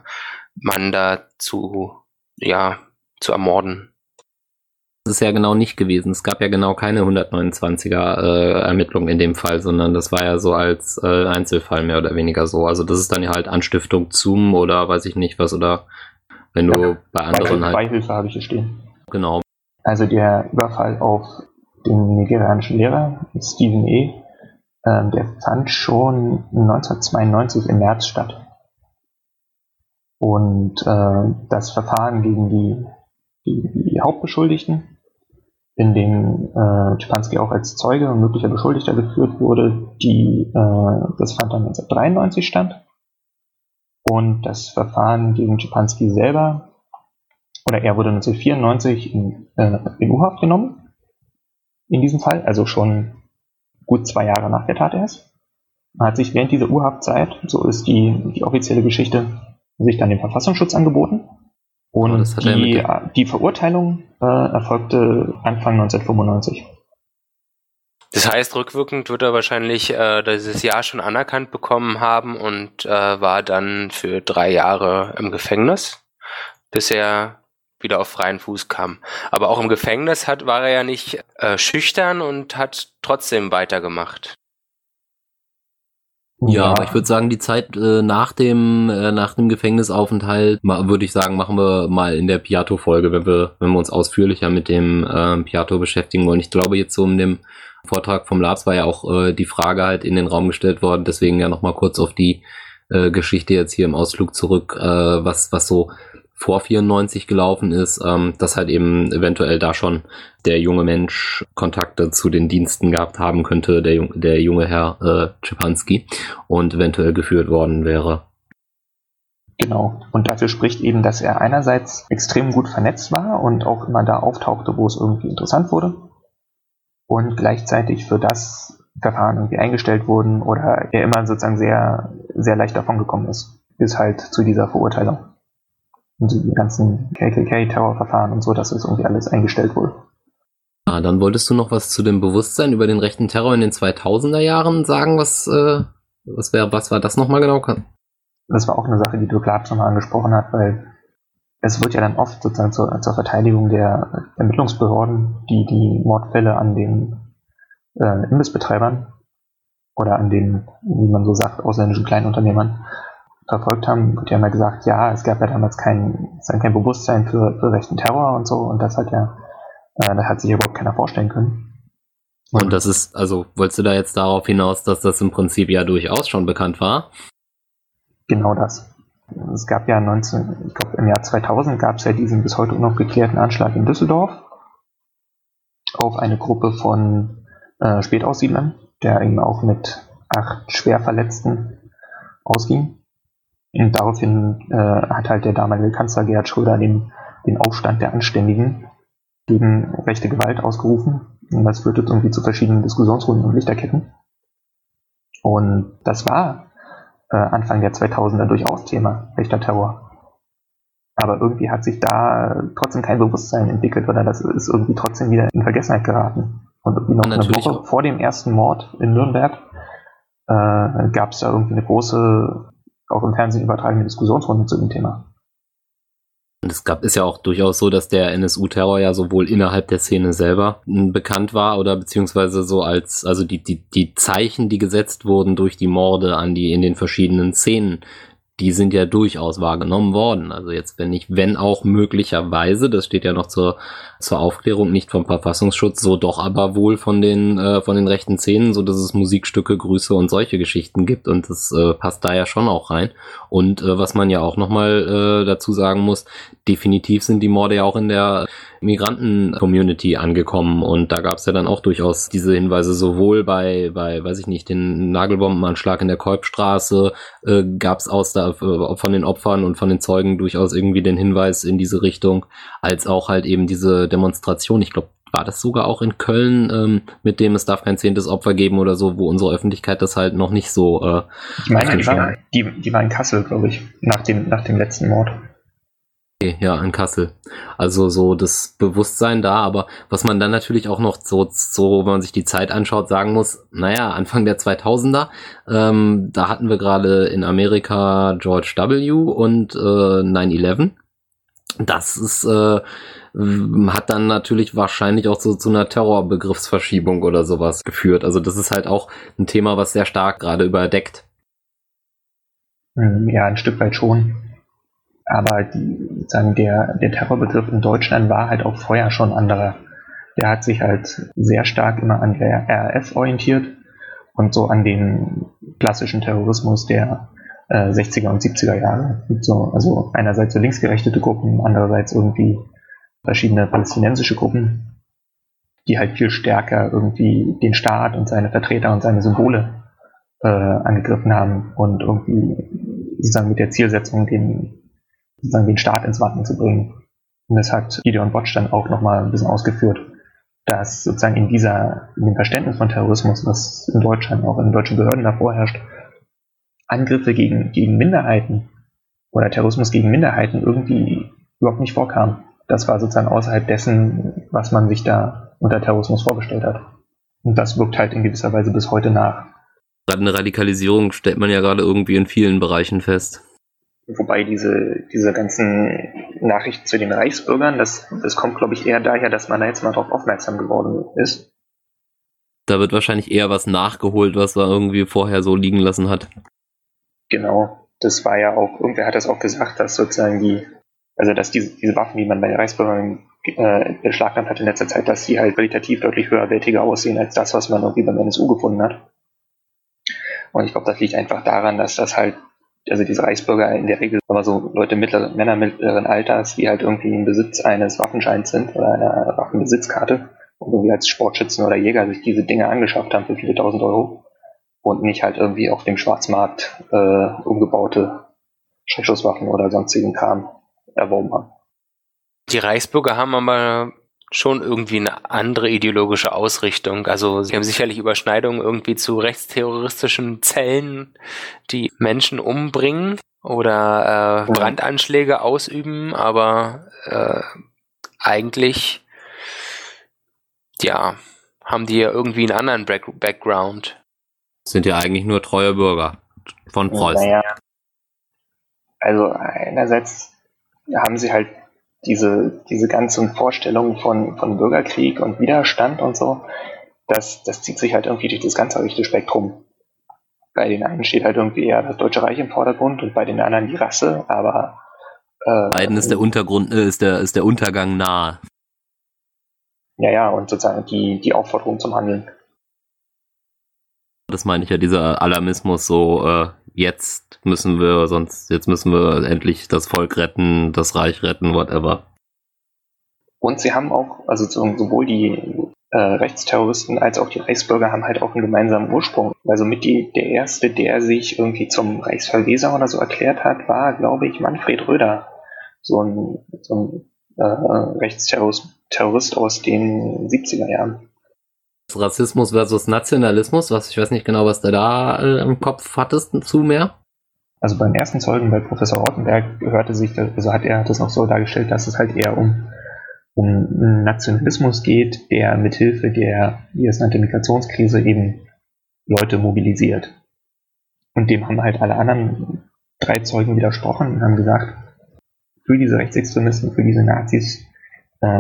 Mann da zu, ja, zu ermorden. Das ist ja genau nicht gewesen. Es gab ja genau keine 129er äh, Ermittlung in dem Fall, sondern das war ja so als äh, Einzelfall mehr oder weniger so. Also das ist dann ja halt Anstiftung zum oder weiß ich nicht was oder wenn du ja, bei anderen Beihilfe, halt. Beihilfe habe ich hier stehen. Genau. Also der Überfall auf den nigerianischen Lehrer, Stephen E., äh, der fand schon 1992 im März statt. Und äh, das Verfahren gegen die, die, die Hauptbeschuldigten in dem äh, Schipanski auch als Zeuge und möglicher Beschuldigter geführt wurde, die, äh, das fand dann 1993 statt. Und das Verfahren gegen Schipanski selber, oder er wurde 1994 in, äh, in U-Haft genommen, in diesem Fall, also schon gut zwei Jahre nach der Tat erst. Man hat sich während dieser U-Haftzeit, so ist die, die offizielle Geschichte, sich dann dem Verfassungsschutz angeboten und die, die Verurteilung äh, erfolgte Anfang 1995. Das heißt, rückwirkend wird er wahrscheinlich äh, dieses Jahr schon anerkannt bekommen haben und äh, war dann für drei Jahre im Gefängnis, bis er wieder auf freien Fuß kam. Aber auch im Gefängnis hat, war er ja nicht äh, schüchtern und hat trotzdem weitergemacht. Ja, aber ich würde sagen, die Zeit äh, nach dem äh, nach dem Gefängnisaufenthalt, würde ich sagen, machen wir mal in der Piato-Folge, wenn wir wenn wir uns ausführlicher mit dem äh, Piato beschäftigen wollen. Ich glaube, jetzt so in dem Vortrag vom Labs war ja auch äh, die Frage halt in den Raum gestellt worden, deswegen ja nochmal kurz auf die äh, Geschichte jetzt hier im Ausflug zurück, äh, was was so vor 94 gelaufen ist, ähm, dass halt eben eventuell da schon der junge Mensch Kontakte zu den Diensten gehabt haben könnte, der, der junge Herr äh, Czepanski und eventuell geführt worden wäre. Genau. Und dafür spricht eben, dass er einerseits extrem gut vernetzt war und auch immer da auftauchte, wo es irgendwie interessant wurde. Und gleichzeitig für das Verfahren irgendwie eingestellt wurden oder er immer sozusagen sehr, sehr leicht davon gekommen ist, bis halt zu dieser Verurteilung und die ganzen KKK-Terrorverfahren und so, dass das irgendwie alles eingestellt wurde. Ah, dann wolltest du noch was zu dem Bewusstsein über den rechten Terror in den 2000er Jahren sagen? Was, äh, was, wär, was war das nochmal genau? Das war auch eine Sache, die Dirk Lab schon mal angesprochen hat, weil es wird ja dann oft sozusagen zur, zur Verteidigung der Ermittlungsbehörden, die die Mordfälle an den äh, Imbissbetreibern oder an den, wie man so sagt, ausländischen Kleinunternehmern verfolgt haben, wird ja immer gesagt, ja, es gab ja damals kein, kein Bewusstsein für, für rechten Terror und so und das hat ja, äh, da hat sich überhaupt keiner vorstellen können. Und das ist, also wolltest du da jetzt darauf hinaus, dass das im Prinzip ja durchaus schon bekannt war? Genau das. Es gab ja 19, ich glaube im Jahr 2000 gab es ja diesen bis heute unaufgeklärten Anschlag in Düsseldorf auf eine Gruppe von äh, Spätaussiedlern, der eben auch mit acht Schwerverletzten ausging. Und daraufhin äh, hat halt der damalige Kanzler Gerhard Schröder den, den Aufstand der Anständigen gegen rechte Gewalt ausgerufen. Und das führte irgendwie zu verschiedenen Diskussionsrunden und Lichterketten. Und das war äh, Anfang der 2000er durchaus Thema, rechter Terror. Aber irgendwie hat sich da trotzdem kein Bewusstsein entwickelt oder das ist irgendwie trotzdem wieder in Vergessenheit geraten. Und irgendwie noch Natürlich eine Woche auch. vor dem ersten Mord in Nürnberg äh, gab es da irgendwie eine große, auch im Fernsehen übertragene Diskussionsrunde zu dem Thema. Und es gab, ist ja auch durchaus so, dass der NSU-Terror ja sowohl innerhalb der Szene selber m, bekannt war oder beziehungsweise so als, also die, die, die Zeichen, die gesetzt wurden durch die Morde an die in den verschiedenen Szenen, die sind ja durchaus wahrgenommen worden. Also jetzt, wenn nicht, wenn auch möglicherweise, das steht ja noch zur, zur Aufklärung, nicht vom Verfassungsschutz, so doch aber wohl von den, äh, von den rechten Szenen, so dass es Musikstücke, Grüße und solche Geschichten gibt und das äh, passt da ja schon auch rein. Und äh, was man ja auch nochmal äh, dazu sagen muss, definitiv sind die Morde ja auch in der Migranten-Community angekommen und da gab es ja dann auch durchaus diese Hinweise sowohl bei, bei, weiß ich nicht, den Nagelbombenanschlag in der Kolbstraße, äh, gab es aus da äh, von den Opfern und von den Zeugen durchaus irgendwie den Hinweis in diese Richtung, als auch halt eben diese Demonstration, ich glaube, war das sogar auch in Köln, ähm, mit dem es darf kein zehntes Opfer geben oder so, wo unsere Öffentlichkeit das halt noch nicht so äh, Ich meine, die war, die, die war in Kassel, glaube ich, nach dem, nach dem letzten Mord. Okay, Ja, in Kassel. Also so das Bewusstsein da, aber was man dann natürlich auch noch so, so wenn man sich die Zeit anschaut, sagen muss, naja, Anfang der 2000er, ähm, da hatten wir gerade in Amerika George W. und äh, 9-11. Das ist, äh, hat dann natürlich wahrscheinlich auch so zu einer Terrorbegriffsverschiebung oder sowas geführt. Also das ist halt auch ein Thema, was sehr stark gerade überdeckt. Hm, Ja, ein Stück weit schon. Aber die, sozusagen der, der Terrorbegriff in Deutschland war halt auch vorher schon anderer. Der hat sich halt sehr stark immer an der RAF orientiert und so an den klassischen Terrorismus der äh, 60er und 70er Jahre. Mit so, also einerseits so linksgerechtete Gruppen, andererseits irgendwie verschiedene palästinensische Gruppen, die halt viel stärker irgendwie den Staat und seine Vertreter und seine Symbole äh, angegriffen haben und irgendwie sozusagen mit der Zielsetzung den, sozusagen den Staat ins Wanken zu bringen. Und das hat Gideon Botsch dann auch nochmal ein bisschen ausgeführt, dass sozusagen in dieser, in dem Verständnis von Terrorismus, was in Deutschland, auch in deutschen Behörden davor herrscht, Angriffe gegen, gegen Minderheiten oder Terrorismus gegen Minderheiten irgendwie überhaupt nicht vorkam. Das war sozusagen außerhalb dessen, was man sich da unter Terrorismus vorgestellt hat. Und das wirkt halt in gewisser Weise bis heute nach. Gerade eine Radikalisierung stellt man ja gerade irgendwie in vielen Bereichen fest. Wobei diese, diese ganzen Nachrichten zu den Reichsbürgern, das, das kommt, glaube ich, eher daher, dass man da jetzt mal drauf aufmerksam geworden ist. Da wird wahrscheinlich eher was nachgeholt, was er irgendwie vorher so liegen lassen hat. Genau. Das war ja auch, irgendwer hat das auch gesagt, dass sozusagen die, also dass diese, diese Waffen, die man bei den Reichsbürgern äh, beschlagnahmt hat in letzter Zeit, dass die halt qualitativ deutlich höherwertiger aussehen als das, was man irgendwie beim NSU gefunden hat. Und ich glaube, das liegt einfach daran, dass das halt, also diese Reichsbürger in der Regel immer so Leute mittleren, Männer mittleren Alters, die halt irgendwie im Besitz eines Waffenscheins sind oder einer Waffenbesitzkarte und irgendwie als Sportschützen oder Jäger sich diese Dinge angeschafft haben für viele tausend Euro und nicht halt irgendwie auf dem Schwarzmarkt äh, umgebaute Schreckschusswaffen oder sonstigen Kram erworben haben. Die Reichsbürger haben aber schon irgendwie eine andere ideologische Ausrichtung. Also sie haben sicherlich Überschneidungen irgendwie zu rechtsterroristischen Zellen, die Menschen umbringen oder äh, Brandanschläge ausüben, aber äh, eigentlich ja haben die ja irgendwie einen anderen Back Background. Sind ja eigentlich nur treue Bürger von Preußen. Naja. Also einerseits haben sie halt diese, diese ganzen Vorstellungen von, von Bürgerkrieg und Widerstand und so, das, das zieht sich halt irgendwie durch das ganze rechte Spektrum. Bei den einen steht halt irgendwie eher das Deutsche Reich im Vordergrund und bei den anderen die Rasse, aber äh, Beiden ist der Untergrund, äh, ist der, ist der Untergang nahe. ja, ja, und sozusagen die, die Aufforderung zum Handeln. Das meine ich ja, dieser Alarmismus, so, äh, jetzt müssen wir, sonst, jetzt müssen wir endlich das Volk retten, das Reich retten, whatever. Und sie haben auch, also so- sowohl die äh, Rechtsterroristen als auch die Reichsbürger haben halt auch einen gemeinsamen Ursprung. Also mit die, der erste, der sich irgendwie zum Reichsverweser oder so erklärt hat, war, glaube ich, Manfred Röder. So ein, so ein äh, Rechtsterrorist Terrorist aus den 70er Jahren. Rassismus versus Nationalismus, was ich weiß nicht genau, was du da äh, im Kopf hattest zu mehr. Also beim ersten Zeugen bei Professor Rottenberg hörte sich, also hat er das noch so dargestellt, dass es halt eher um, um Nationalismus geht, der mithilfe der, wie es nannte, Migrationskrise eben Leute mobilisiert. Und dem haben halt alle anderen drei Zeugen widersprochen und haben gesagt, für diese Rechtsextremisten, für diese Nazis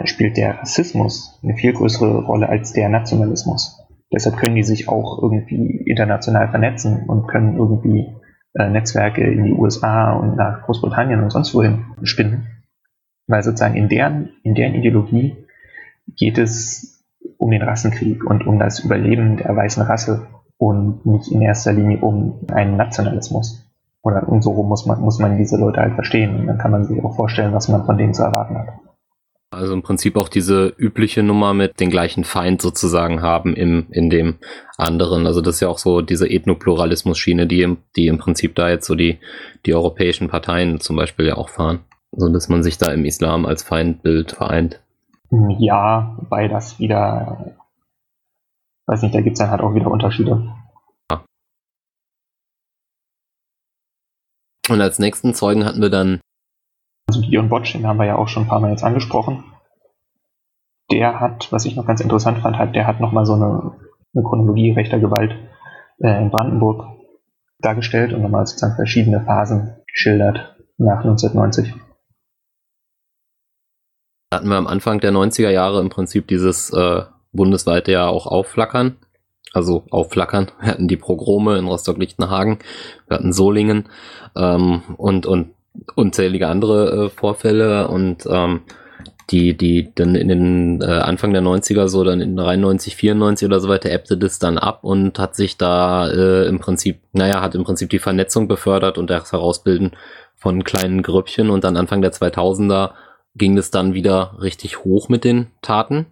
spielt der Rassismus eine viel größere Rolle als der Nationalismus. Deshalb können die sich auch irgendwie international vernetzen und können irgendwie äh, Netzwerke in die USA und nach Großbritannien und sonst wohin spinnen. Weil sozusagen in deren, in deren Ideologie geht es um den Rassenkrieg und um das Überleben der weißen Rasse und nicht in erster Linie um einen Nationalismus. Oder und so muss man, muss man diese Leute halt verstehen und dann kann man sich auch vorstellen, was man von denen zu erwarten hat. Also im Prinzip auch diese übliche Nummer mit den gleichen Feind sozusagen haben im, in dem anderen. Also das ist ja auch so diese Ethnopluralismus-Schiene, die im, die im Prinzip da jetzt so die, die europäischen Parteien zum Beispiel ja auch fahren. So dass man sich da im Islam als Feindbild vereint. Ja, wobei das wieder, weiß nicht, da gibt es dann halt auch wieder Unterschiede. Und als nächsten Zeugen hatten wir dann. Also Björn Botsch, den haben wir ja auch schon ein paar Mal jetzt angesprochen. Der hat, was ich noch ganz interessant fand, hat, der hat nochmal so eine, eine Chronologie rechter Gewalt äh, in Brandenburg dargestellt und nochmal sozusagen verschiedene Phasen geschildert nach 1990. Hatten wir am Anfang der 90er Jahre im Prinzip dieses äh, bundesweite ja auch aufflackern also aufflackern. Wir hatten die Progrome in Rostock-Lichtenhagen, wir hatten Solingen ähm, und, und unzählige andere äh, Vorfälle und ähm, die, die dann in den äh, Anfang der 90er, so dann in 93, 94 oder so weiter, ebbte das dann ab und hat sich da äh, im Prinzip, naja, hat im Prinzip die Vernetzung befördert und das Herausbilden von kleinen Grüppchen und dann Anfang der 2000er ging es dann wieder richtig hoch mit den Taten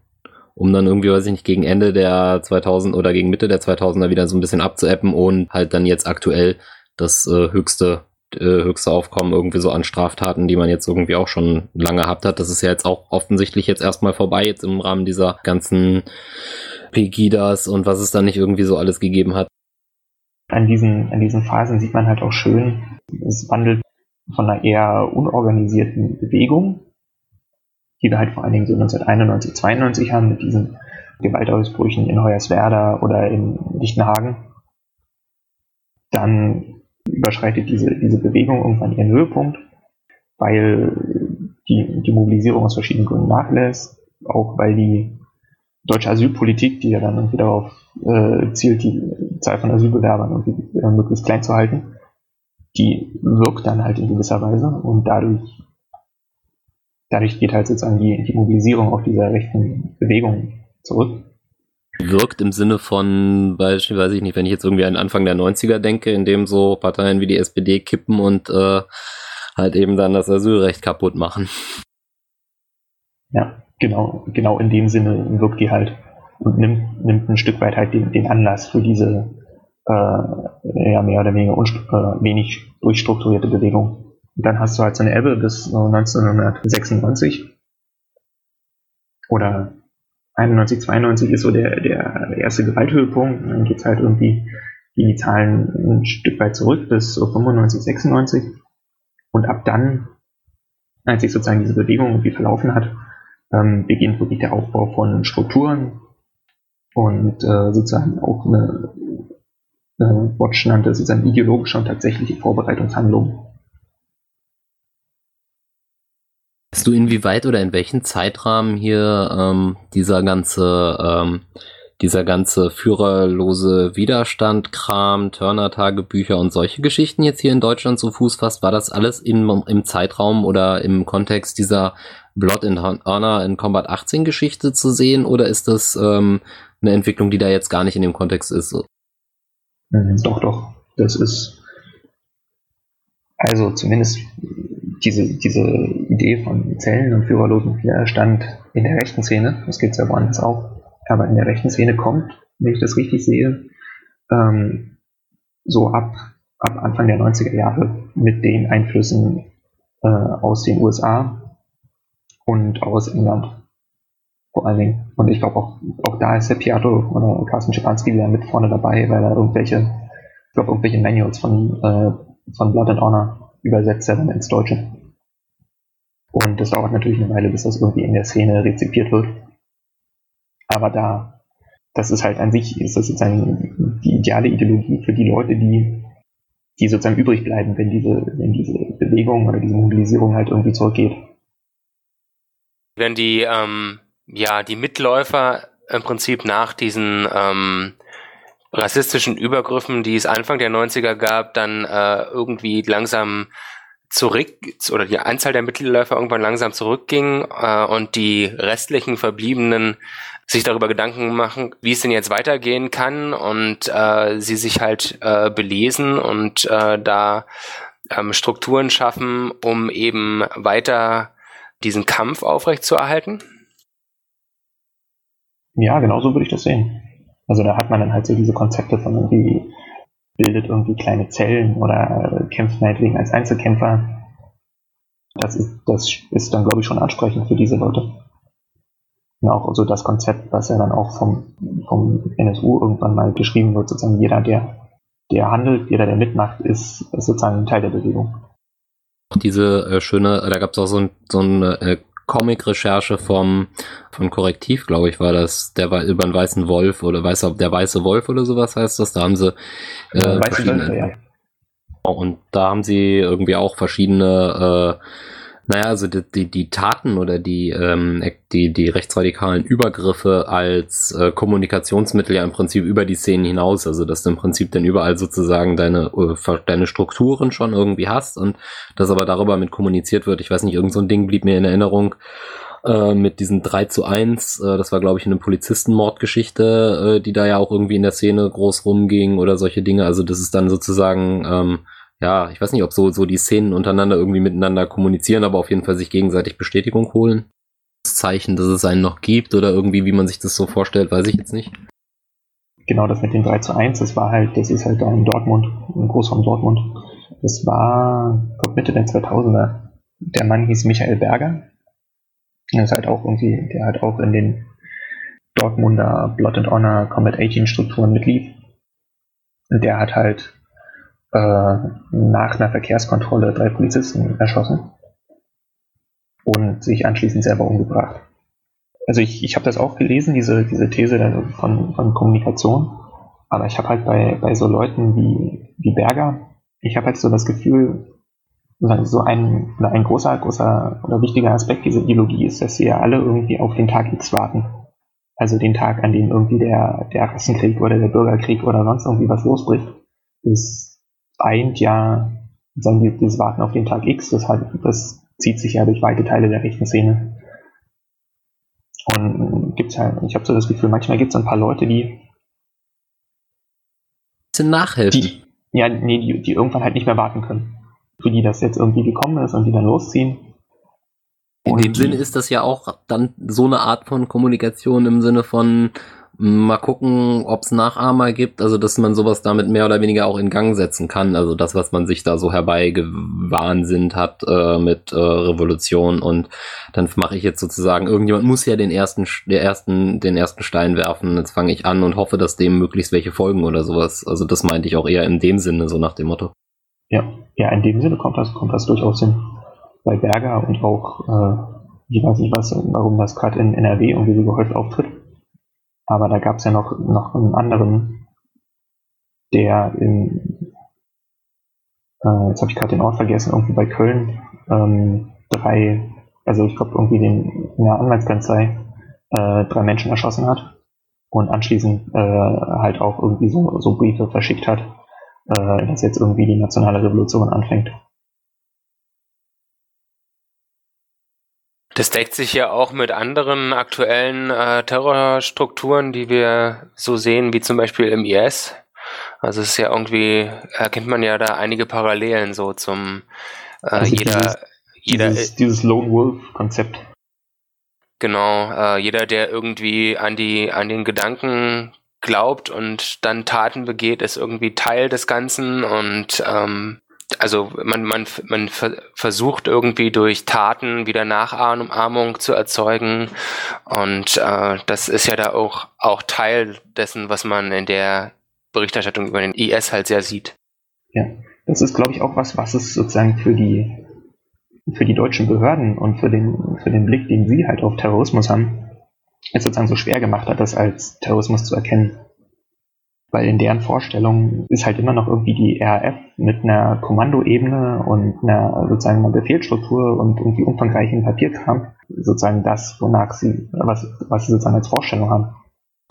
um dann irgendwie, weiß ich nicht, gegen Ende der 2000 oder gegen Mitte der 2000er wieder so ein bisschen abzuappen und halt dann jetzt aktuell das äh, höchste höchste Aufkommen irgendwie so an Straftaten, die man jetzt irgendwie auch schon lange gehabt hat. Das ist ja jetzt auch offensichtlich jetzt erstmal vorbei, jetzt im Rahmen dieser ganzen Pegidas und was es da nicht irgendwie so alles gegeben hat. An diesen, an diesen Phasen sieht man halt auch schön, es wandelt von einer eher unorganisierten Bewegung die wir halt vor allen Dingen so 1991, 92 haben mit diesen Gewaltausbrüchen in Hoyerswerda oder in Lichtenhagen, dann überschreitet diese, diese Bewegung irgendwann ihren Höhepunkt, weil die, die Mobilisierung aus verschiedenen Gründen nachlässt, auch weil die deutsche Asylpolitik, die ja dann irgendwie darauf äh, zielt, die Zahl von Asylbewerbern irgendwie äh, möglichst klein zu halten, die wirkt dann halt in gewisser Weise und dadurch dadurch geht halt sozusagen die, die Mobilisierung auch dieser rechten Bewegung zurück. Wirkt im Sinne von, weiß ich nicht, wenn ich jetzt irgendwie an Anfang der 90er denke, in dem so Parteien wie die SPD kippen und äh, halt eben dann das Asylrecht kaputt machen. Ja, genau, genau in dem Sinne wirkt die halt und nimmt, nimmt ein Stück weit halt den, den Anlass für diese äh, ja, mehr oder weniger äh, wenig durchstrukturierte Bewegung. Und dann hast du halt so eine Ebbe bis 1996 oder 91, 92 ist so der, der erste Gewalthöhepunkt. Und dann geht es halt irgendwie, gehen die Zahlen ein Stück weit zurück bis so 95, 96. Und ab dann, als sich sozusagen diese Bewegung irgendwie verlaufen hat, ähm, beginnt wirklich der Aufbau von Strukturen und äh, sozusagen auch eine, äh, Watch nannte sozusagen ideologische und tatsächliche Vorbereitungshandlungen. Weißt du, inwieweit oder in welchem Zeitrahmen hier ähm, dieser ganze, ähm, dieser ganze führerlose Widerstand-Kram, Turner-Tagebücher und solche Geschichten jetzt hier in Deutschland zu Fuß fasst? War das alles in, im Zeitraum oder im Kontext dieser Blood in Honor in Combat 18 Geschichte zu sehen oder ist das ähm, eine Entwicklung, die da jetzt gar nicht in dem Kontext ist? Doch, doch. Das ist also zumindest diese, diese Idee von Zellen und führerlosen Widerstand in der rechten Szene, das gibt es ja woanders auch, aber in der rechten Szene kommt, wenn ich das richtig sehe, ähm, so ab, ab Anfang der 90er Jahre mit den Einflüssen äh, aus den USA und aus England. Vor allen Dingen. Und ich glaube auch, auch da ist der Piato oder Carsten Schipanski wieder mit vorne dabei, weil er irgendwelche, ich glaube, irgendwelche Manuals von, äh, von Blood and Honor übersetzt er dann ins Deutsche. Und das dauert natürlich eine Weile, bis das irgendwie in der Szene rezipiert wird. Aber da, das ist halt an sich, ist das sozusagen die ideale Ideologie für die Leute, die, die sozusagen übrig bleiben, wenn diese, wenn diese Bewegung oder diese Mobilisierung halt irgendwie zurückgeht. Wenn die, ähm, ja, die Mitläufer im Prinzip nach diesen ähm, rassistischen Übergriffen, die es Anfang der 90er gab, dann äh, irgendwie langsam zurück oder die Anzahl der Mittelläufer irgendwann langsam zurückging äh, und die restlichen Verbliebenen sich darüber Gedanken machen, wie es denn jetzt weitergehen kann und äh, sie sich halt äh, belesen und äh, da ähm, Strukturen schaffen, um eben weiter diesen Kampf aufrechtzuerhalten? Ja, genau so würde ich das sehen. Also da hat man dann halt so diese Konzepte von irgendwie bildet irgendwie kleine Zellen oder kämpft meinetwegen als Einzelkämpfer. Das ist, das ist dann, glaube ich, schon ansprechend für diese Leute. Und auch so das Konzept, was ja dann auch vom, vom NSU irgendwann mal geschrieben wird, sozusagen jeder, der, der handelt, jeder, der mitmacht, ist, ist sozusagen ein Teil der Bewegung. Diese äh, schöne, da gab es auch so, ein, so eine äh, Comic-Recherche vom von Korrektiv, glaube ich, war das, der war über einen weißen Wolf oder weißer, der weiße Wolf oder sowas heißt das. Da haben sie äh, verschiedene, ja. Und da haben sie irgendwie auch verschiedene äh, naja, also die, die, die Taten oder die, ähm, die, die rechtsradikalen Übergriffe als äh, Kommunikationsmittel ja im Prinzip über die Szenen hinaus, also dass du im Prinzip dann überall sozusagen deine, äh, deine Strukturen schon irgendwie hast und dass aber darüber mit kommuniziert wird. Ich weiß nicht, irgend so ein Ding blieb mir in Erinnerung äh, mit diesen 3 zu 1, äh, das war glaube ich eine Polizistenmordgeschichte, äh, die da ja auch irgendwie in der Szene groß rumging oder solche Dinge. Also das ist dann sozusagen ähm, ja, ich weiß nicht, ob so, so die Szenen untereinander irgendwie miteinander kommunizieren, aber auf jeden Fall sich gegenseitig Bestätigung holen. Das Zeichen, dass es einen noch gibt oder irgendwie, wie man sich das so vorstellt, weiß ich jetzt nicht. Genau, das mit dem 3 zu 1, das war halt, das ist halt da in Dortmund, im Großraum Dortmund. Das war, glaube, Mitte der 2000er. Der Mann hieß Michael Berger. Das ist halt auch irgendwie, der halt auch in den Dortmunder Blood and Honor Combat 18 Strukturen mitlief. Und der hat halt äh, nach einer Verkehrskontrolle drei Polizisten erschossen und sich anschließend selber umgebracht. Also ich, ich habe das auch gelesen, diese, diese These von, von Kommunikation, aber ich habe halt bei, bei so Leuten wie, wie Berger, ich habe halt so das Gefühl, so ein, ein großer, großer oder wichtiger Aspekt dieser Ideologie ist, dass sie ja alle irgendwie auf den Tag X warten. Also den Tag, an dem irgendwie der, der Rassenkrieg oder der Bürgerkrieg oder sonst irgendwie was losbricht. Das eint ja sagen dieses Warten auf den Tag X, das, halt, das zieht sich ja durch weite Teile der rechten Szene. Und gibt's halt, ich habe so das Gefühl, manchmal gibt es ein paar Leute, die bisschen nachhelfen. Die, ja, nee, die, die irgendwann halt nicht mehr warten können. Für die das jetzt irgendwie gekommen ist und die dann losziehen. In dem Sinne ist das ja auch dann so eine Art von Kommunikation im Sinne von, Mal gucken, ob es Nachahmer gibt, also dass man sowas damit mehr oder weniger auch in Gang setzen kann. Also das, was man sich da so herbeigewahnsinnt hat äh, mit äh, Revolution und dann mache ich jetzt sozusagen, irgendjemand muss ja den ersten, der ersten, den ersten Stein werfen, jetzt fange ich an und hoffe, dass dem möglichst welche folgen oder sowas. Also das meinte ich auch eher in dem Sinne, so nach dem Motto. Ja, ja, in dem Sinne kommt das, kommt das durchaus hin. Bei Berger und auch, äh, ich weiß nicht was, warum das gerade in NRW irgendwie so gehäuft auftritt aber da gab es ja noch, noch einen anderen, der in, äh, jetzt habe ich gerade den Ort vergessen, irgendwie bei Köln, ähm, drei, also ich glaube irgendwie den, in der Anwaltskanzlei, äh, drei Menschen erschossen hat und anschließend äh, halt auch irgendwie so, so Briefe verschickt hat, äh, dass jetzt irgendwie die nationale Revolution anfängt. Das deckt sich ja auch mit anderen aktuellen äh, Terrorstrukturen, die wir so sehen, wie zum Beispiel im IS. Also es ist ja irgendwie, erkennt man ja da einige Parallelen so zum äh, also jeder, dieses, jeder dieses, dieses Lone Wolf-Konzept. Genau, äh, jeder, der irgendwie an die, an den Gedanken glaubt und dann Taten begeht, ist irgendwie Teil des Ganzen und ähm, also man, man, man versucht irgendwie durch Taten wieder Nachahmung zu erzeugen. Und äh, das ist ja da auch, auch Teil dessen, was man in der Berichterstattung über den IS halt sehr sieht. Ja, das ist, glaube ich, auch was, was es sozusagen für die, für die deutschen Behörden und für den, für den Blick, den sie halt auf Terrorismus haben, es sozusagen so schwer gemacht hat, das als Terrorismus zu erkennen. Weil in deren Vorstellung ist halt immer noch irgendwie die RAF mit einer Kommandoebene und einer sozusagen einer Befehlsstruktur und irgendwie umfangreichen Papierkram sozusagen das, wonach sie, was, was sie sozusagen als Vorstellung haben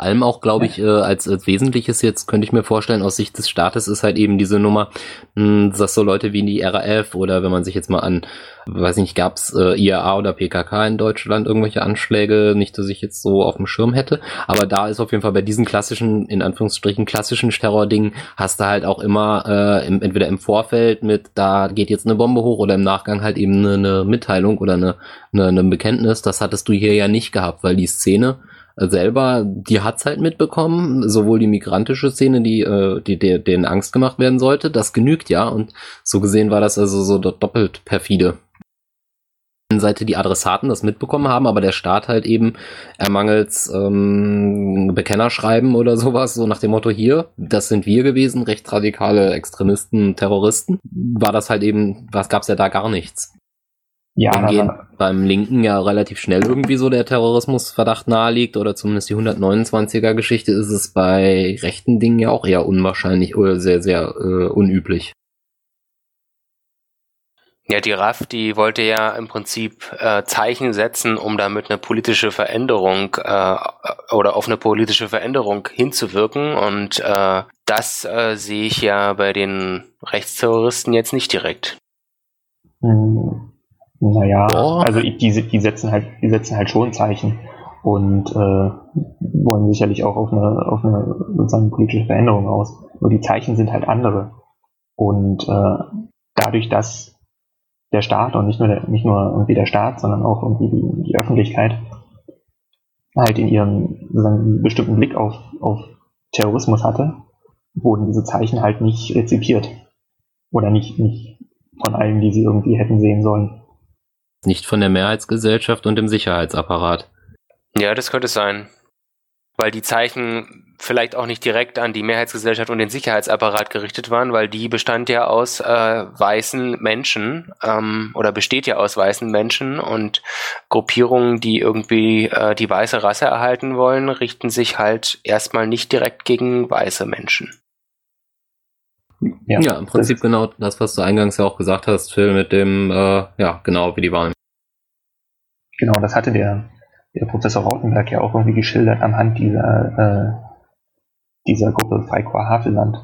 allem auch, glaube ich, äh, als, als Wesentliches jetzt könnte ich mir vorstellen, aus Sicht des Staates ist halt eben diese Nummer, mh, hm, dass so Leute wie die RAF oder wenn man sich jetzt mal an, weiß nicht, gab es äh, IAA oder PKK in Deutschland irgendwelche Anschläge, nicht, dass ich jetzt so auf dem Schirm hätte, aber da ist auf jeden Fall bei diesen klassischen, in Anführungsstrichen klassischen Terrordingen, hast du halt auch immer äh, im, entweder im Vorfeld mit, da geht jetzt eine Bombe hoch oder im Nachgang halt eben eine, eine Mitteilung oder eine, eine, eine Bekenntnis, das hattest du hier ja nicht gehabt, weil die Szene selber, die hat's halt mitbekommen, sowohl die migrantische Szene, die, äh, die der, denen Angst gemacht werden sollte, das genügt ja und so gesehen war das also so doppelt perfide. Seite die Adressaten das mitbekommen haben, aber der Staat halt eben ermangels ähm, Bekennerschreiben oder sowas, so nach dem Motto hier, das sind wir gewesen, rechtsradikale Extremisten, Terroristen, war das halt eben, was gab's ja da gar nichts. Ja, gehen beim Linken ja relativ schnell irgendwie so der Terrorismusverdacht naheliegt oder zumindest die 129er Geschichte ist es bei rechten Dingen ja auch eher unwahrscheinlich oder sehr, sehr äh, unüblich. Ja, die RAF, die wollte ja im Prinzip äh, Zeichen setzen, um damit eine politische Veränderung äh, oder auf eine politische Veränderung hinzuwirken. Und äh, das äh, sehe ich ja bei den Rechtsterroristen jetzt nicht direkt. Hm. Naja, Boah. also die, die setzen halt, die setzen halt schon Zeichen und äh, wollen sicherlich auch auf eine, auf eine sozusagen politische Veränderung aus. Nur die Zeichen sind halt andere. Und äh, dadurch, dass der Staat und nicht nur der, nicht nur irgendwie der Staat, sondern auch irgendwie die, die Öffentlichkeit halt in ihrem sozusagen bestimmten Blick auf, auf Terrorismus hatte, wurden diese Zeichen halt nicht rezipiert. Oder nicht, nicht von allen, die sie irgendwie hätten sehen sollen. Nicht von der Mehrheitsgesellschaft und dem Sicherheitsapparat. Ja, das könnte sein. Weil die Zeichen vielleicht auch nicht direkt an die Mehrheitsgesellschaft und den Sicherheitsapparat gerichtet waren, weil die bestand ja aus äh, weißen Menschen ähm, oder besteht ja aus weißen Menschen und Gruppierungen, die irgendwie äh, die weiße Rasse erhalten wollen, richten sich halt erstmal nicht direkt gegen weiße Menschen. Ja, ja im Prinzip das genau das, was du eingangs ja auch gesagt hast, Phil, mit dem, äh, ja, genau, wie die waren. Genau, das hatte der, der Professor Rautenberg ja auch irgendwie geschildert anhand dieser, äh, dieser Gruppe Freikorps Havelland,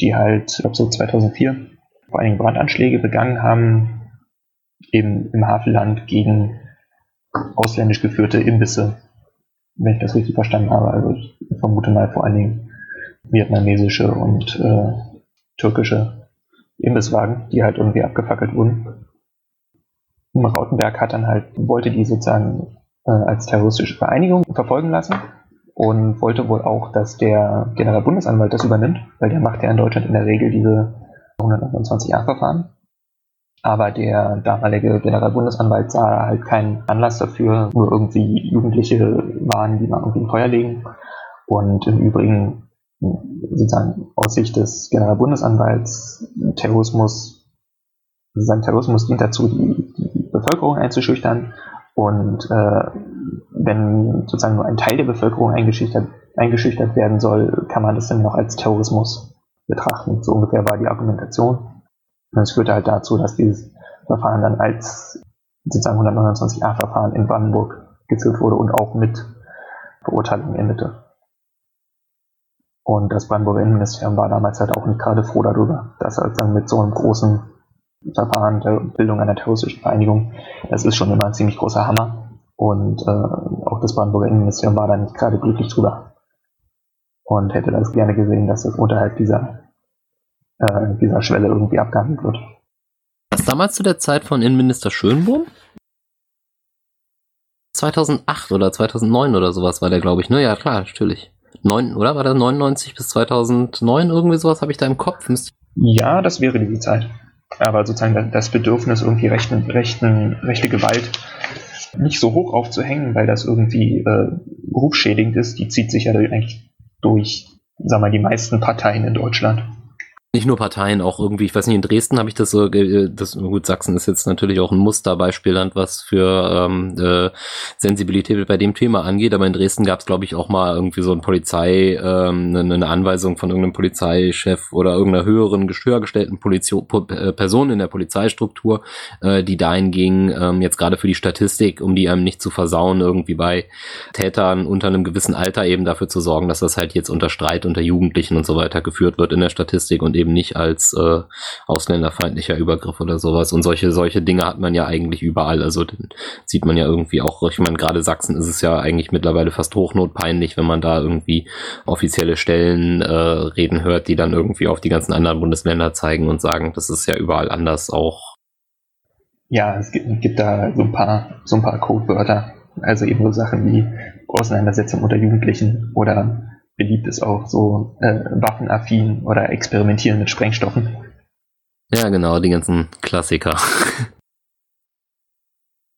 die halt, ich glaube so 2004, vor einigen Brandanschläge begangen haben, eben im Havelland gegen ausländisch geführte Imbisse, wenn ich das richtig verstanden habe. Also ich vermute mal vor allen Dingen vietnamesische und äh, türkische Imbisswagen, die halt irgendwie abgefackelt wurden. Und Rautenberg hat dann halt, wollte die sozusagen äh, als terroristische Vereinigung verfolgen lassen und wollte wohl auch, dass der Generalbundesanwalt das übernimmt, weil der macht ja in Deutschland in der Regel diese 129a-Verfahren. Aber der damalige Generalbundesanwalt sah halt keinen Anlass dafür, nur irgendwie Jugendliche waren, die mal irgendwie ein Feuer legen. Und im Übrigen sozusagen aus Sicht des Generalbundesanwalts Terrorismus, sozusagen Terrorismus dient dazu, die, die Bevölkerung einzuschüchtern und äh, wenn sozusagen nur ein Teil der Bevölkerung eingeschüchtert, eingeschüchtert werden soll, kann man das dann noch als Terrorismus betrachten. So ungefähr war die Argumentation. Und es führte halt dazu, dass dieses Verfahren dann als sozusagen 129a-Verfahren in Brandenburg geführt wurde und auch mit Verurteilung endete. Und das Brandenburger Innenministerium war damals halt auch nicht gerade froh darüber, dass halt dann mit so einem großen Verfahren der Bildung einer terroristischen Vereinigung, das ist schon immer ein ziemlich großer Hammer. Und äh, auch das Brandenburger Innenministerium war da nicht gerade glücklich drüber. Und hätte das gerne gesehen, dass das unterhalb dieser, äh, dieser Schwelle irgendwie abgehandelt wird. Was damals zu der Zeit von Innenminister Schönbohm? 2008 oder 2009 oder sowas war der, glaube ich. Ne, ja, klar, natürlich. 9, oder? War das 99 bis 2009 irgendwie sowas? Habe ich da im Kopf? Ja, das wäre die Zeit. Aber sozusagen das Bedürfnis, irgendwie rechten, rechten, rechte Gewalt nicht so hoch aufzuhängen, weil das irgendwie äh, berufsschädigend ist, die zieht sich ja eigentlich durch, sag mal, die meisten Parteien in Deutschland nicht nur Parteien, auch irgendwie, ich weiß nicht, in Dresden habe ich das so, das, gut, Sachsen ist jetzt natürlich auch ein Musterbeispielland, was für ähm, äh, Sensibilität bei dem Thema angeht, aber in Dresden gab es, glaube ich, auch mal irgendwie so ein Polizei, ähm, eine Anweisung von irgendeinem Polizeichef oder irgendeiner höheren, höher gestellten Polizio äh, Person in der Polizeistruktur, äh, die dahin ging, ähm, jetzt gerade für die Statistik, um die einem nicht zu versauen, irgendwie bei Tätern unter einem gewissen Alter eben dafür zu sorgen, dass das halt jetzt unter Streit unter Jugendlichen und so weiter geführt wird in der Statistik und eben nicht als äh, ausländerfeindlicher Übergriff oder sowas. Und solche, solche Dinge hat man ja eigentlich überall. Also sieht man ja irgendwie auch, ich meine, gerade Sachsen ist es ja eigentlich mittlerweile fast hochnotpeinlich, wenn man da irgendwie offizielle Stellen äh, reden hört, die dann irgendwie auf die ganzen anderen Bundesländer zeigen und sagen, das ist ja überall anders auch. Ja, es gibt, gibt da so ein paar, so ein paar Codewörter. Also eben so Sachen wie Auseinandersetzung unter Jugendlichen oder beliebt ist auch so äh, waffenaffin oder experimentieren mit Sprengstoffen. Ja, genau, die ganzen Klassiker.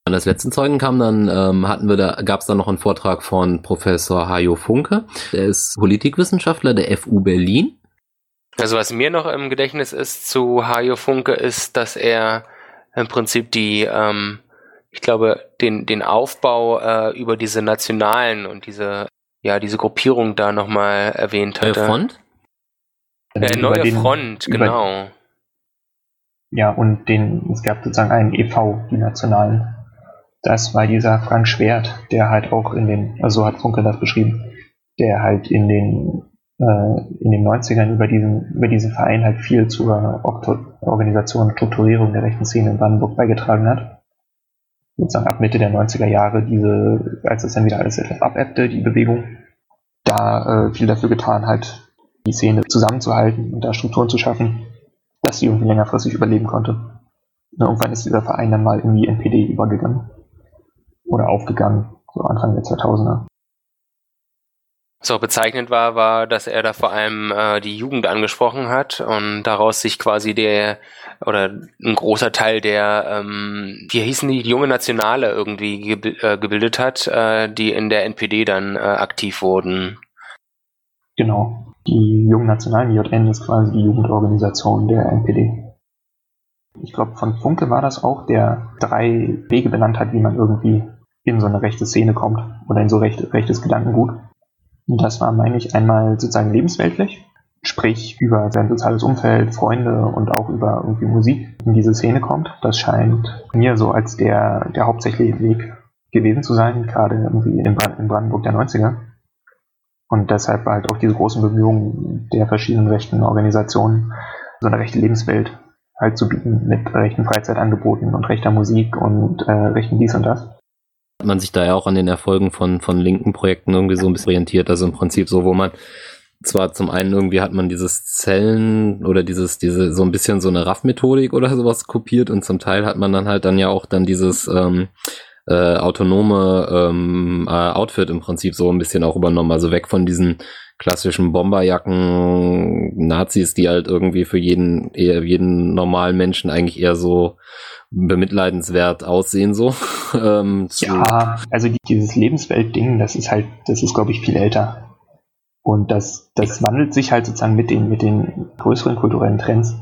An das letzten Zeugen kam dann, ähm, hatten wir da, gab es dann noch einen Vortrag von Professor Hajo Funke. Der ist Politikwissenschaftler der FU Berlin. Also was mir noch im Gedächtnis ist zu Hajo Funke, ist, dass er im Prinzip die, ähm, ich glaube, den, den Aufbau äh, über diese nationalen und diese ja, diese Gruppierung da nochmal erwähnt hatte. Neue Front? Äh, neue den, Front, genau. ja, und den, es gab sozusagen einen EV, die Nationalen. Das war dieser Frank Schwert, der halt auch in den, also so hat Funke das beschrieben, der halt in den äh, in den 90ern über diesen, über diesen Verein halt viel zur Organisation und Strukturierung der rechten Szene in Brandenburg beigetragen hat sozusagen ab Mitte der 90er Jahre, diese, als es dann wieder alles etwas abebbte, die Bewegung, da äh, viel dafür getan hat, die Szene zusammenzuhalten und da Strukturen zu schaffen, dass sie irgendwie längerfristig überleben konnte. Und irgendwann ist dieser Verein dann mal in die NPD übergegangen oder aufgegangen, so Anfang der 2000er. Was auch bezeichnend war, war, dass er da vor allem äh, die Jugend angesprochen hat und daraus sich quasi der oder ein großer Teil der, ähm, wie hießen die, die junge Nationale irgendwie ge äh, gebildet hat, äh, die in der NPD dann äh, aktiv wurden. Genau. Die jungen Nationalen, JN ist quasi die Jugendorganisation der NPD. Ich glaube, von Funke war das auch, der drei Wege benannt hat, wie man irgendwie in so eine rechte Szene kommt oder in so recht, rechtes Gedankengut. Und das war, meine ich, einmal sozusagen lebensweltlich, sprich über sein soziales Umfeld, Freunde und auch über irgendwie Musik in diese Szene kommt. Das scheint mir so als der, der hauptsächliche Weg gewesen zu sein, gerade irgendwie in, Brand in Brandenburg der 90er. Und deshalb halt auch diese großen Bemühungen der verschiedenen rechten Organisationen, so eine rechte Lebenswelt halt zu bieten mit rechten Freizeitangeboten und rechter Musik und äh, rechten dies und das man sich da ja auch an den Erfolgen von, von linken Projekten irgendwie so ein bisschen orientiert. Also im Prinzip so, wo man zwar zum einen irgendwie hat man dieses Zellen oder dieses, diese, so ein bisschen so eine RAF-Methodik oder sowas kopiert und zum Teil hat man dann halt dann ja auch dann dieses ähm, äh, autonome ähm, äh, Outfit im Prinzip so ein bisschen auch übernommen. Also weg von diesen klassischen Bomberjacken Nazis, die halt irgendwie für jeden, eher jeden normalen Menschen eigentlich eher so bemitleidenswert aussehen so. ähm, ja, also dieses Lebenswelt-Ding, das ist halt, das ist glaube ich viel älter. Und das, das wandelt sich halt sozusagen mit den, mit den größeren kulturellen Trends.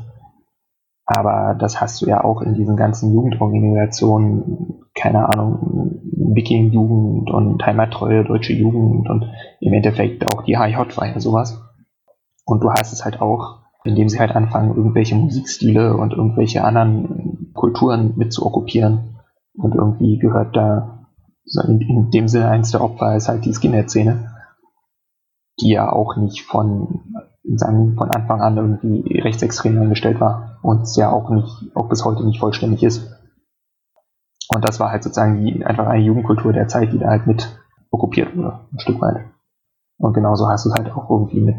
Aber das hast du ja auch in diesen ganzen Jugendorganisationen, keine Ahnung, Wiking-Jugend und heimattreue deutsche Jugend und im Endeffekt auch die HJ war ja sowas. Und du hast es halt auch, indem sie halt anfangen, irgendwelche Musikstile und irgendwelche anderen Kulturen mit zu okkupieren. Und irgendwie gehört da, in, dem Sinne eins der Opfer ist halt die Skinhead-Szene, die ja auch nicht von, sagen, von Anfang an irgendwie rechtsextrem eingestellt war und es ja auch nicht, auch bis heute nicht vollständig ist. Und das war halt sozusagen die, einfach eine Jugendkultur der Zeit, die da halt mit okkupiert wurde, ein Stück weit. Und genauso hast du es halt auch irgendwie mit,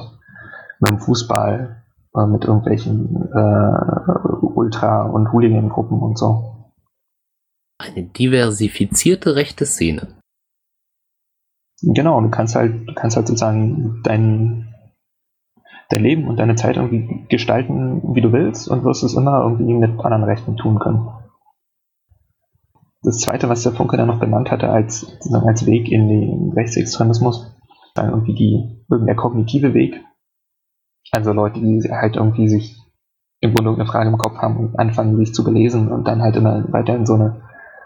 mit dem Fußball, äh, mit irgendwelchen äh, Ultra- und Hooligan-Gruppen und so. Eine diversifizierte rechte Szene. Genau, du kannst halt, du kannst halt sozusagen deinen, dein Leben und deine Zeit irgendwie gestalten, wie du willst und wirst es immer irgendwie mit anderen Rechten tun können. Das zweite, was der Funke dann noch benannt hatte als, als Weg in den Rechtsextremismus, war irgendwie die, der kognitive Weg. Also Leute, die halt irgendwie sich im Grunde irgendeine Frage im Kopf haben und anfangen, sich zu belesen und dann halt immer weiter in so eine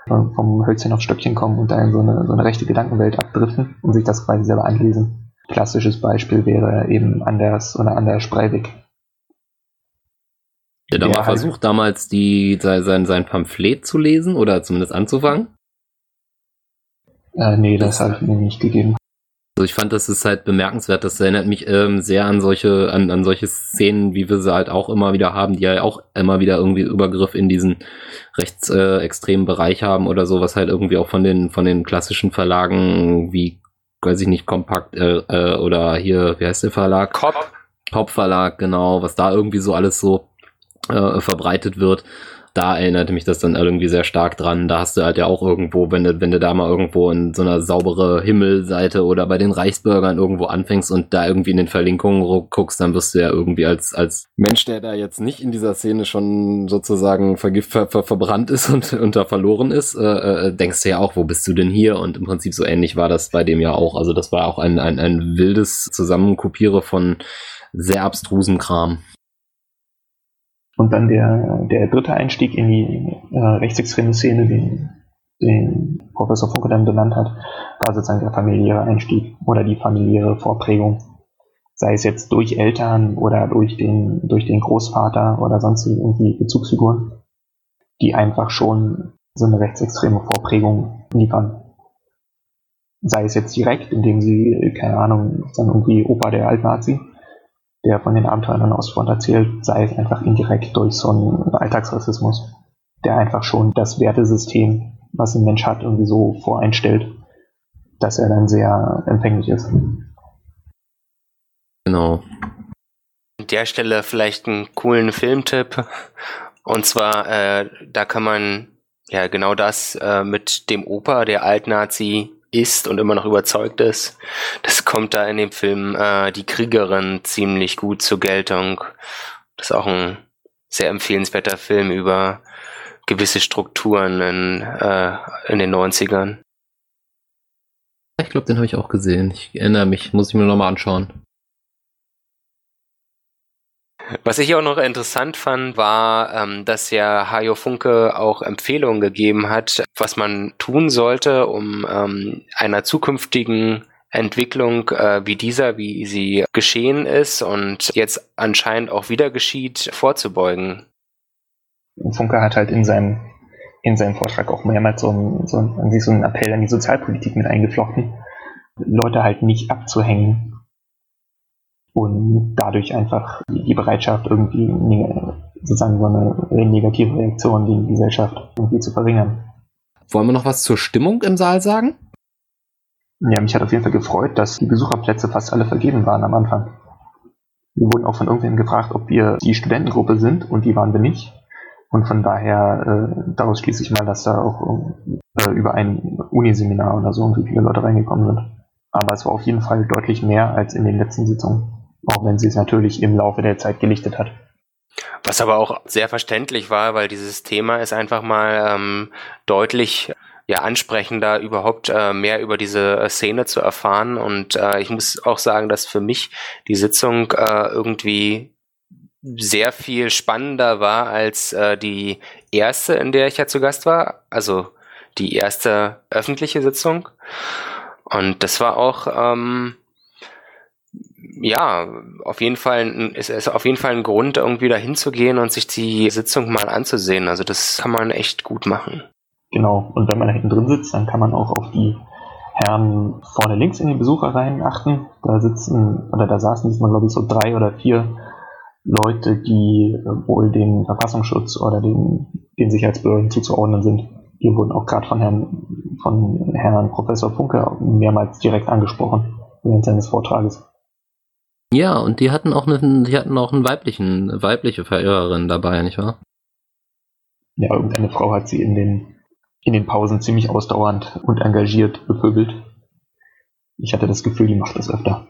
vom Hölzchen auf Stöckchen kommen und da in so eine, so eine rechte Gedankenwelt abdriften und sich das quasi selber anlesen. Klassisches Beispiel wäre eben Anders oder Anders Breivik. Ja, da mal halt versucht damals die, sein, sein Pamphlet zu lesen oder zumindest anzufangen? Äh, nee, das, das habe ich mir nicht gegeben. Also ich fand, das ist halt bemerkenswert. Das erinnert mich ähm, sehr an solche, an, an solche Szenen, wie wir sie halt auch immer wieder haben, die ja auch immer wieder irgendwie Übergriff in diesen rechtsextremen äh, Bereich haben oder so, was halt irgendwie auch von den, von den klassischen Verlagen wie, weiß ich nicht, Kompakt äh, äh, oder hier, wie heißt der Verlag? Kopf. Kopf Verlag, genau, was da irgendwie so alles so äh, verbreitet wird da erinnerte mich das dann irgendwie sehr stark dran. Da hast du halt ja auch irgendwo, wenn du, wenn du da mal irgendwo in so einer saubere Himmelseite oder bei den Reichsbürgern irgendwo anfängst und da irgendwie in den Verlinkungen guckst, dann wirst du ja irgendwie als, als Mensch, der da jetzt nicht in dieser Szene schon sozusagen vergift, ver, ver, verbrannt ist und, da verloren ist, äh, äh, denkst du ja auch, wo bist du denn hier? Und im Prinzip so ähnlich war das bei dem ja auch. Also das war auch ein, ein, ein wildes Zusammenkopiere von sehr abstrusen Kram. Und dann der, der dritte Einstieg in die äh, rechtsextreme Szene, den, den Professor Funke dann benannt hat, war sozusagen der familiäre Einstieg oder die familiäre Vorprägung. Sei es jetzt durch Eltern oder durch den, durch den Großvater oder sonst irgendwie Bezugsfiguren, die einfach schon so eine rechtsextreme Vorprägung liefern. Sei es jetzt direkt, indem sie, keine Ahnung, dann irgendwie Opa der Altnazi der von den Abenteuern an Ostfront erzählt, sei es einfach indirekt durch so einen Alltagsrassismus, der einfach schon das Wertesystem, was ein Mensch hat, irgendwie so voreinstellt, dass er dann sehr empfänglich ist. Genau. An der Stelle vielleicht einen coolen Filmtipp. Und zwar, äh, da kann man ja genau das äh, mit dem Opa, der Altnazi, ist und immer noch überzeugt ist. Das kommt da in dem Film äh, Die Kriegerin ziemlich gut zur Geltung. Das ist auch ein sehr empfehlenswerter Film über gewisse Strukturen in, äh, in den 90ern. Ich glaube, den habe ich auch gesehen. Ich erinnere mich, muss ich mir nochmal anschauen. Was ich auch noch interessant fand, war, ähm, dass ja Hajo Funke auch Empfehlungen gegeben hat, was man tun sollte, um ähm, einer zukünftigen Entwicklung äh, wie dieser, wie sie geschehen ist und jetzt anscheinend auch wieder geschieht, vorzubeugen. Funke hat halt in seinem, in seinem Vortrag auch mehrmals so, so, so einen Appell an die Sozialpolitik mit eingeflochten, Leute halt nicht abzuhängen und dadurch einfach die Bereitschaft, irgendwie sozusagen so eine negative Reaktion gegen die Gesellschaft irgendwie zu verringern. Wollen wir noch was zur Stimmung im Saal sagen? Ja, mich hat auf jeden Fall gefreut, dass die Besucherplätze fast alle vergeben waren am Anfang. Wir wurden auch von irgendwem gefragt, ob wir die Studentengruppe sind und die waren wir nicht. Und von daher, äh, daraus schließe ich mal, dass da auch äh, über ein Uniseminar oder so irgendwie viele Leute reingekommen sind. Aber es war auf jeden Fall deutlich mehr als in den letzten Sitzungen. Auch wenn sie es natürlich im Laufe der Zeit gelichtet hat. Was aber auch sehr verständlich war, weil dieses Thema ist einfach mal ähm, deutlich ja ansprechender, überhaupt äh, mehr über diese äh, Szene zu erfahren. Und äh, ich muss auch sagen, dass für mich die Sitzung äh, irgendwie sehr viel spannender war als äh, die erste, in der ich ja zu Gast war. Also die erste öffentliche Sitzung. Und das war auch ähm, ja, auf jeden Fall, es ist auf jeden Fall ein Grund, irgendwie da hinzugehen und sich die Sitzung mal anzusehen. Also das kann man echt gut machen. Genau. Und wenn man da hinten drin sitzt, dann kann man auch auf die Herren vorne links in den Besucherreihen achten. Da sitzen, oder da saßen diesmal, glaube ich, so drei oder vier Leute, die wohl dem Verfassungsschutz oder den, den Sicherheitsbehörden zuzuordnen sind. Die wurden auch gerade von Herrn, von Herrn Professor Funke mehrmals direkt angesprochen während seines Vortrages. Ja, und die hatten auch einen, die hatten auch einen weiblichen, weibliche Verehrerin dabei, nicht wahr? Ja, irgendeine Frau hat sie in den, in den Pausen ziemlich ausdauernd und engagiert bepöbelt. Ich hatte das Gefühl, die macht das öfter.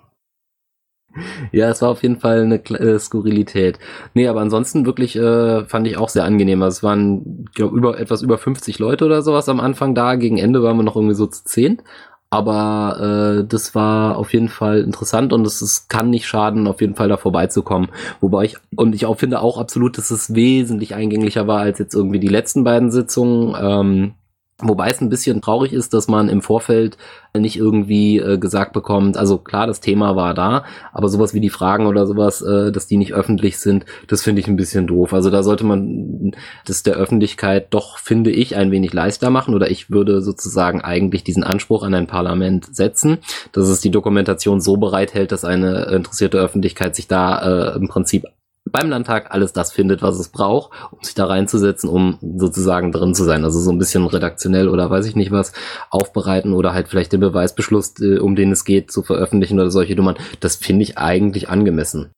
Ja, es war auf jeden Fall eine äh, Skurrilität. Nee, aber ansonsten wirklich äh, fand ich auch sehr angenehm. Also es waren, glaube über etwas über 50 Leute oder sowas am Anfang da. Gegen Ende waren wir noch irgendwie so zu 10. Aber äh, das war auf jeden Fall interessant und es, kann nicht schaden, auf jeden Fall da vorbeizukommen. Wobei ich, und ich auch finde auch absolut, dass es wesentlich eingänglicher war als jetzt irgendwie die letzten beiden Sitzungen. Ähm, Wobei es ein bisschen traurig ist, dass man im Vorfeld nicht irgendwie äh, gesagt bekommt, also klar, das Thema war da, aber sowas wie die Fragen oder sowas, äh, dass die nicht öffentlich sind, das finde ich ein bisschen doof. Also da sollte man das der Öffentlichkeit doch, finde ich, ein wenig leichter machen oder ich würde sozusagen eigentlich diesen Anspruch an ein Parlament setzen, dass es die Dokumentation so bereithält, dass eine interessierte Öffentlichkeit sich da äh, im Prinzip beim Landtag alles das findet, was es braucht, um sich da reinzusetzen, um sozusagen drin zu sein. Also so ein bisschen redaktionell oder weiß ich nicht was aufbereiten oder halt vielleicht den Beweisbeschluss, äh, um den es geht, zu veröffentlichen oder solche Nummern. Das finde ich eigentlich angemessen.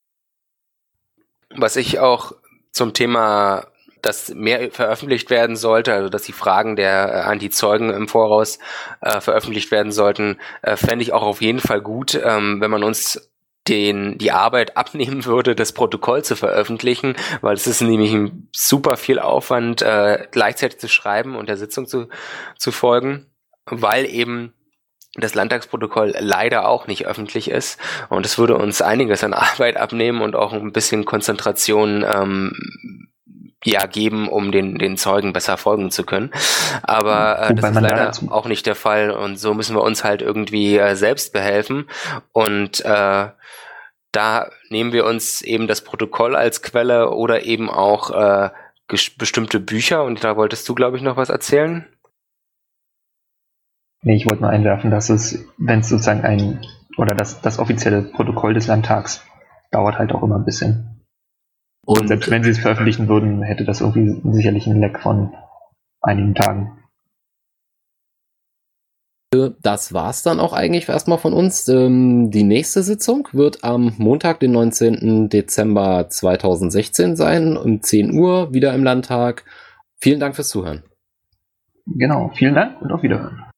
Was ich auch zum Thema dass mehr veröffentlicht werden sollte, also dass die Fragen der äh, Antizeugen im Voraus äh, veröffentlicht werden sollten, äh, fände ich auch auf jeden Fall gut, ähm, wenn man uns den die Arbeit abnehmen würde, das Protokoll zu veröffentlichen, weil es ist nämlich ein super viel Aufwand, äh, gleichzeitig zu schreiben und der Sitzung zu, zu folgen, weil eben das Landtagsprotokoll leider auch nicht öffentlich ist. Und es würde uns einiges an Arbeit abnehmen und auch ein bisschen Konzentration ähm, ja geben, um den, den Zeugen besser folgen zu können. Aber äh, das ist leider auch nicht der Fall und so müssen wir uns halt irgendwie äh, selbst behelfen und äh, da nehmen wir uns eben das Protokoll als Quelle oder eben auch äh, bestimmte Bücher und da wolltest du, glaube ich, noch was erzählen. Nee, ich wollte nur einwerfen, dass es, wenn es sozusagen ein, oder das, das offizielle Protokoll des Landtags dauert halt auch immer ein bisschen. Und, selbst wenn sie es veröffentlichen würden, hätte das irgendwie sicherlich einen Leck von einigen Tagen. Das war's dann auch eigentlich erstmal von uns. Ähm, die nächste Sitzung wird am Montag, den 19. Dezember 2016 sein, um 10 Uhr, wieder im Landtag. Vielen Dank fürs Zuhören. Genau, vielen Dank und auf Wiederhören.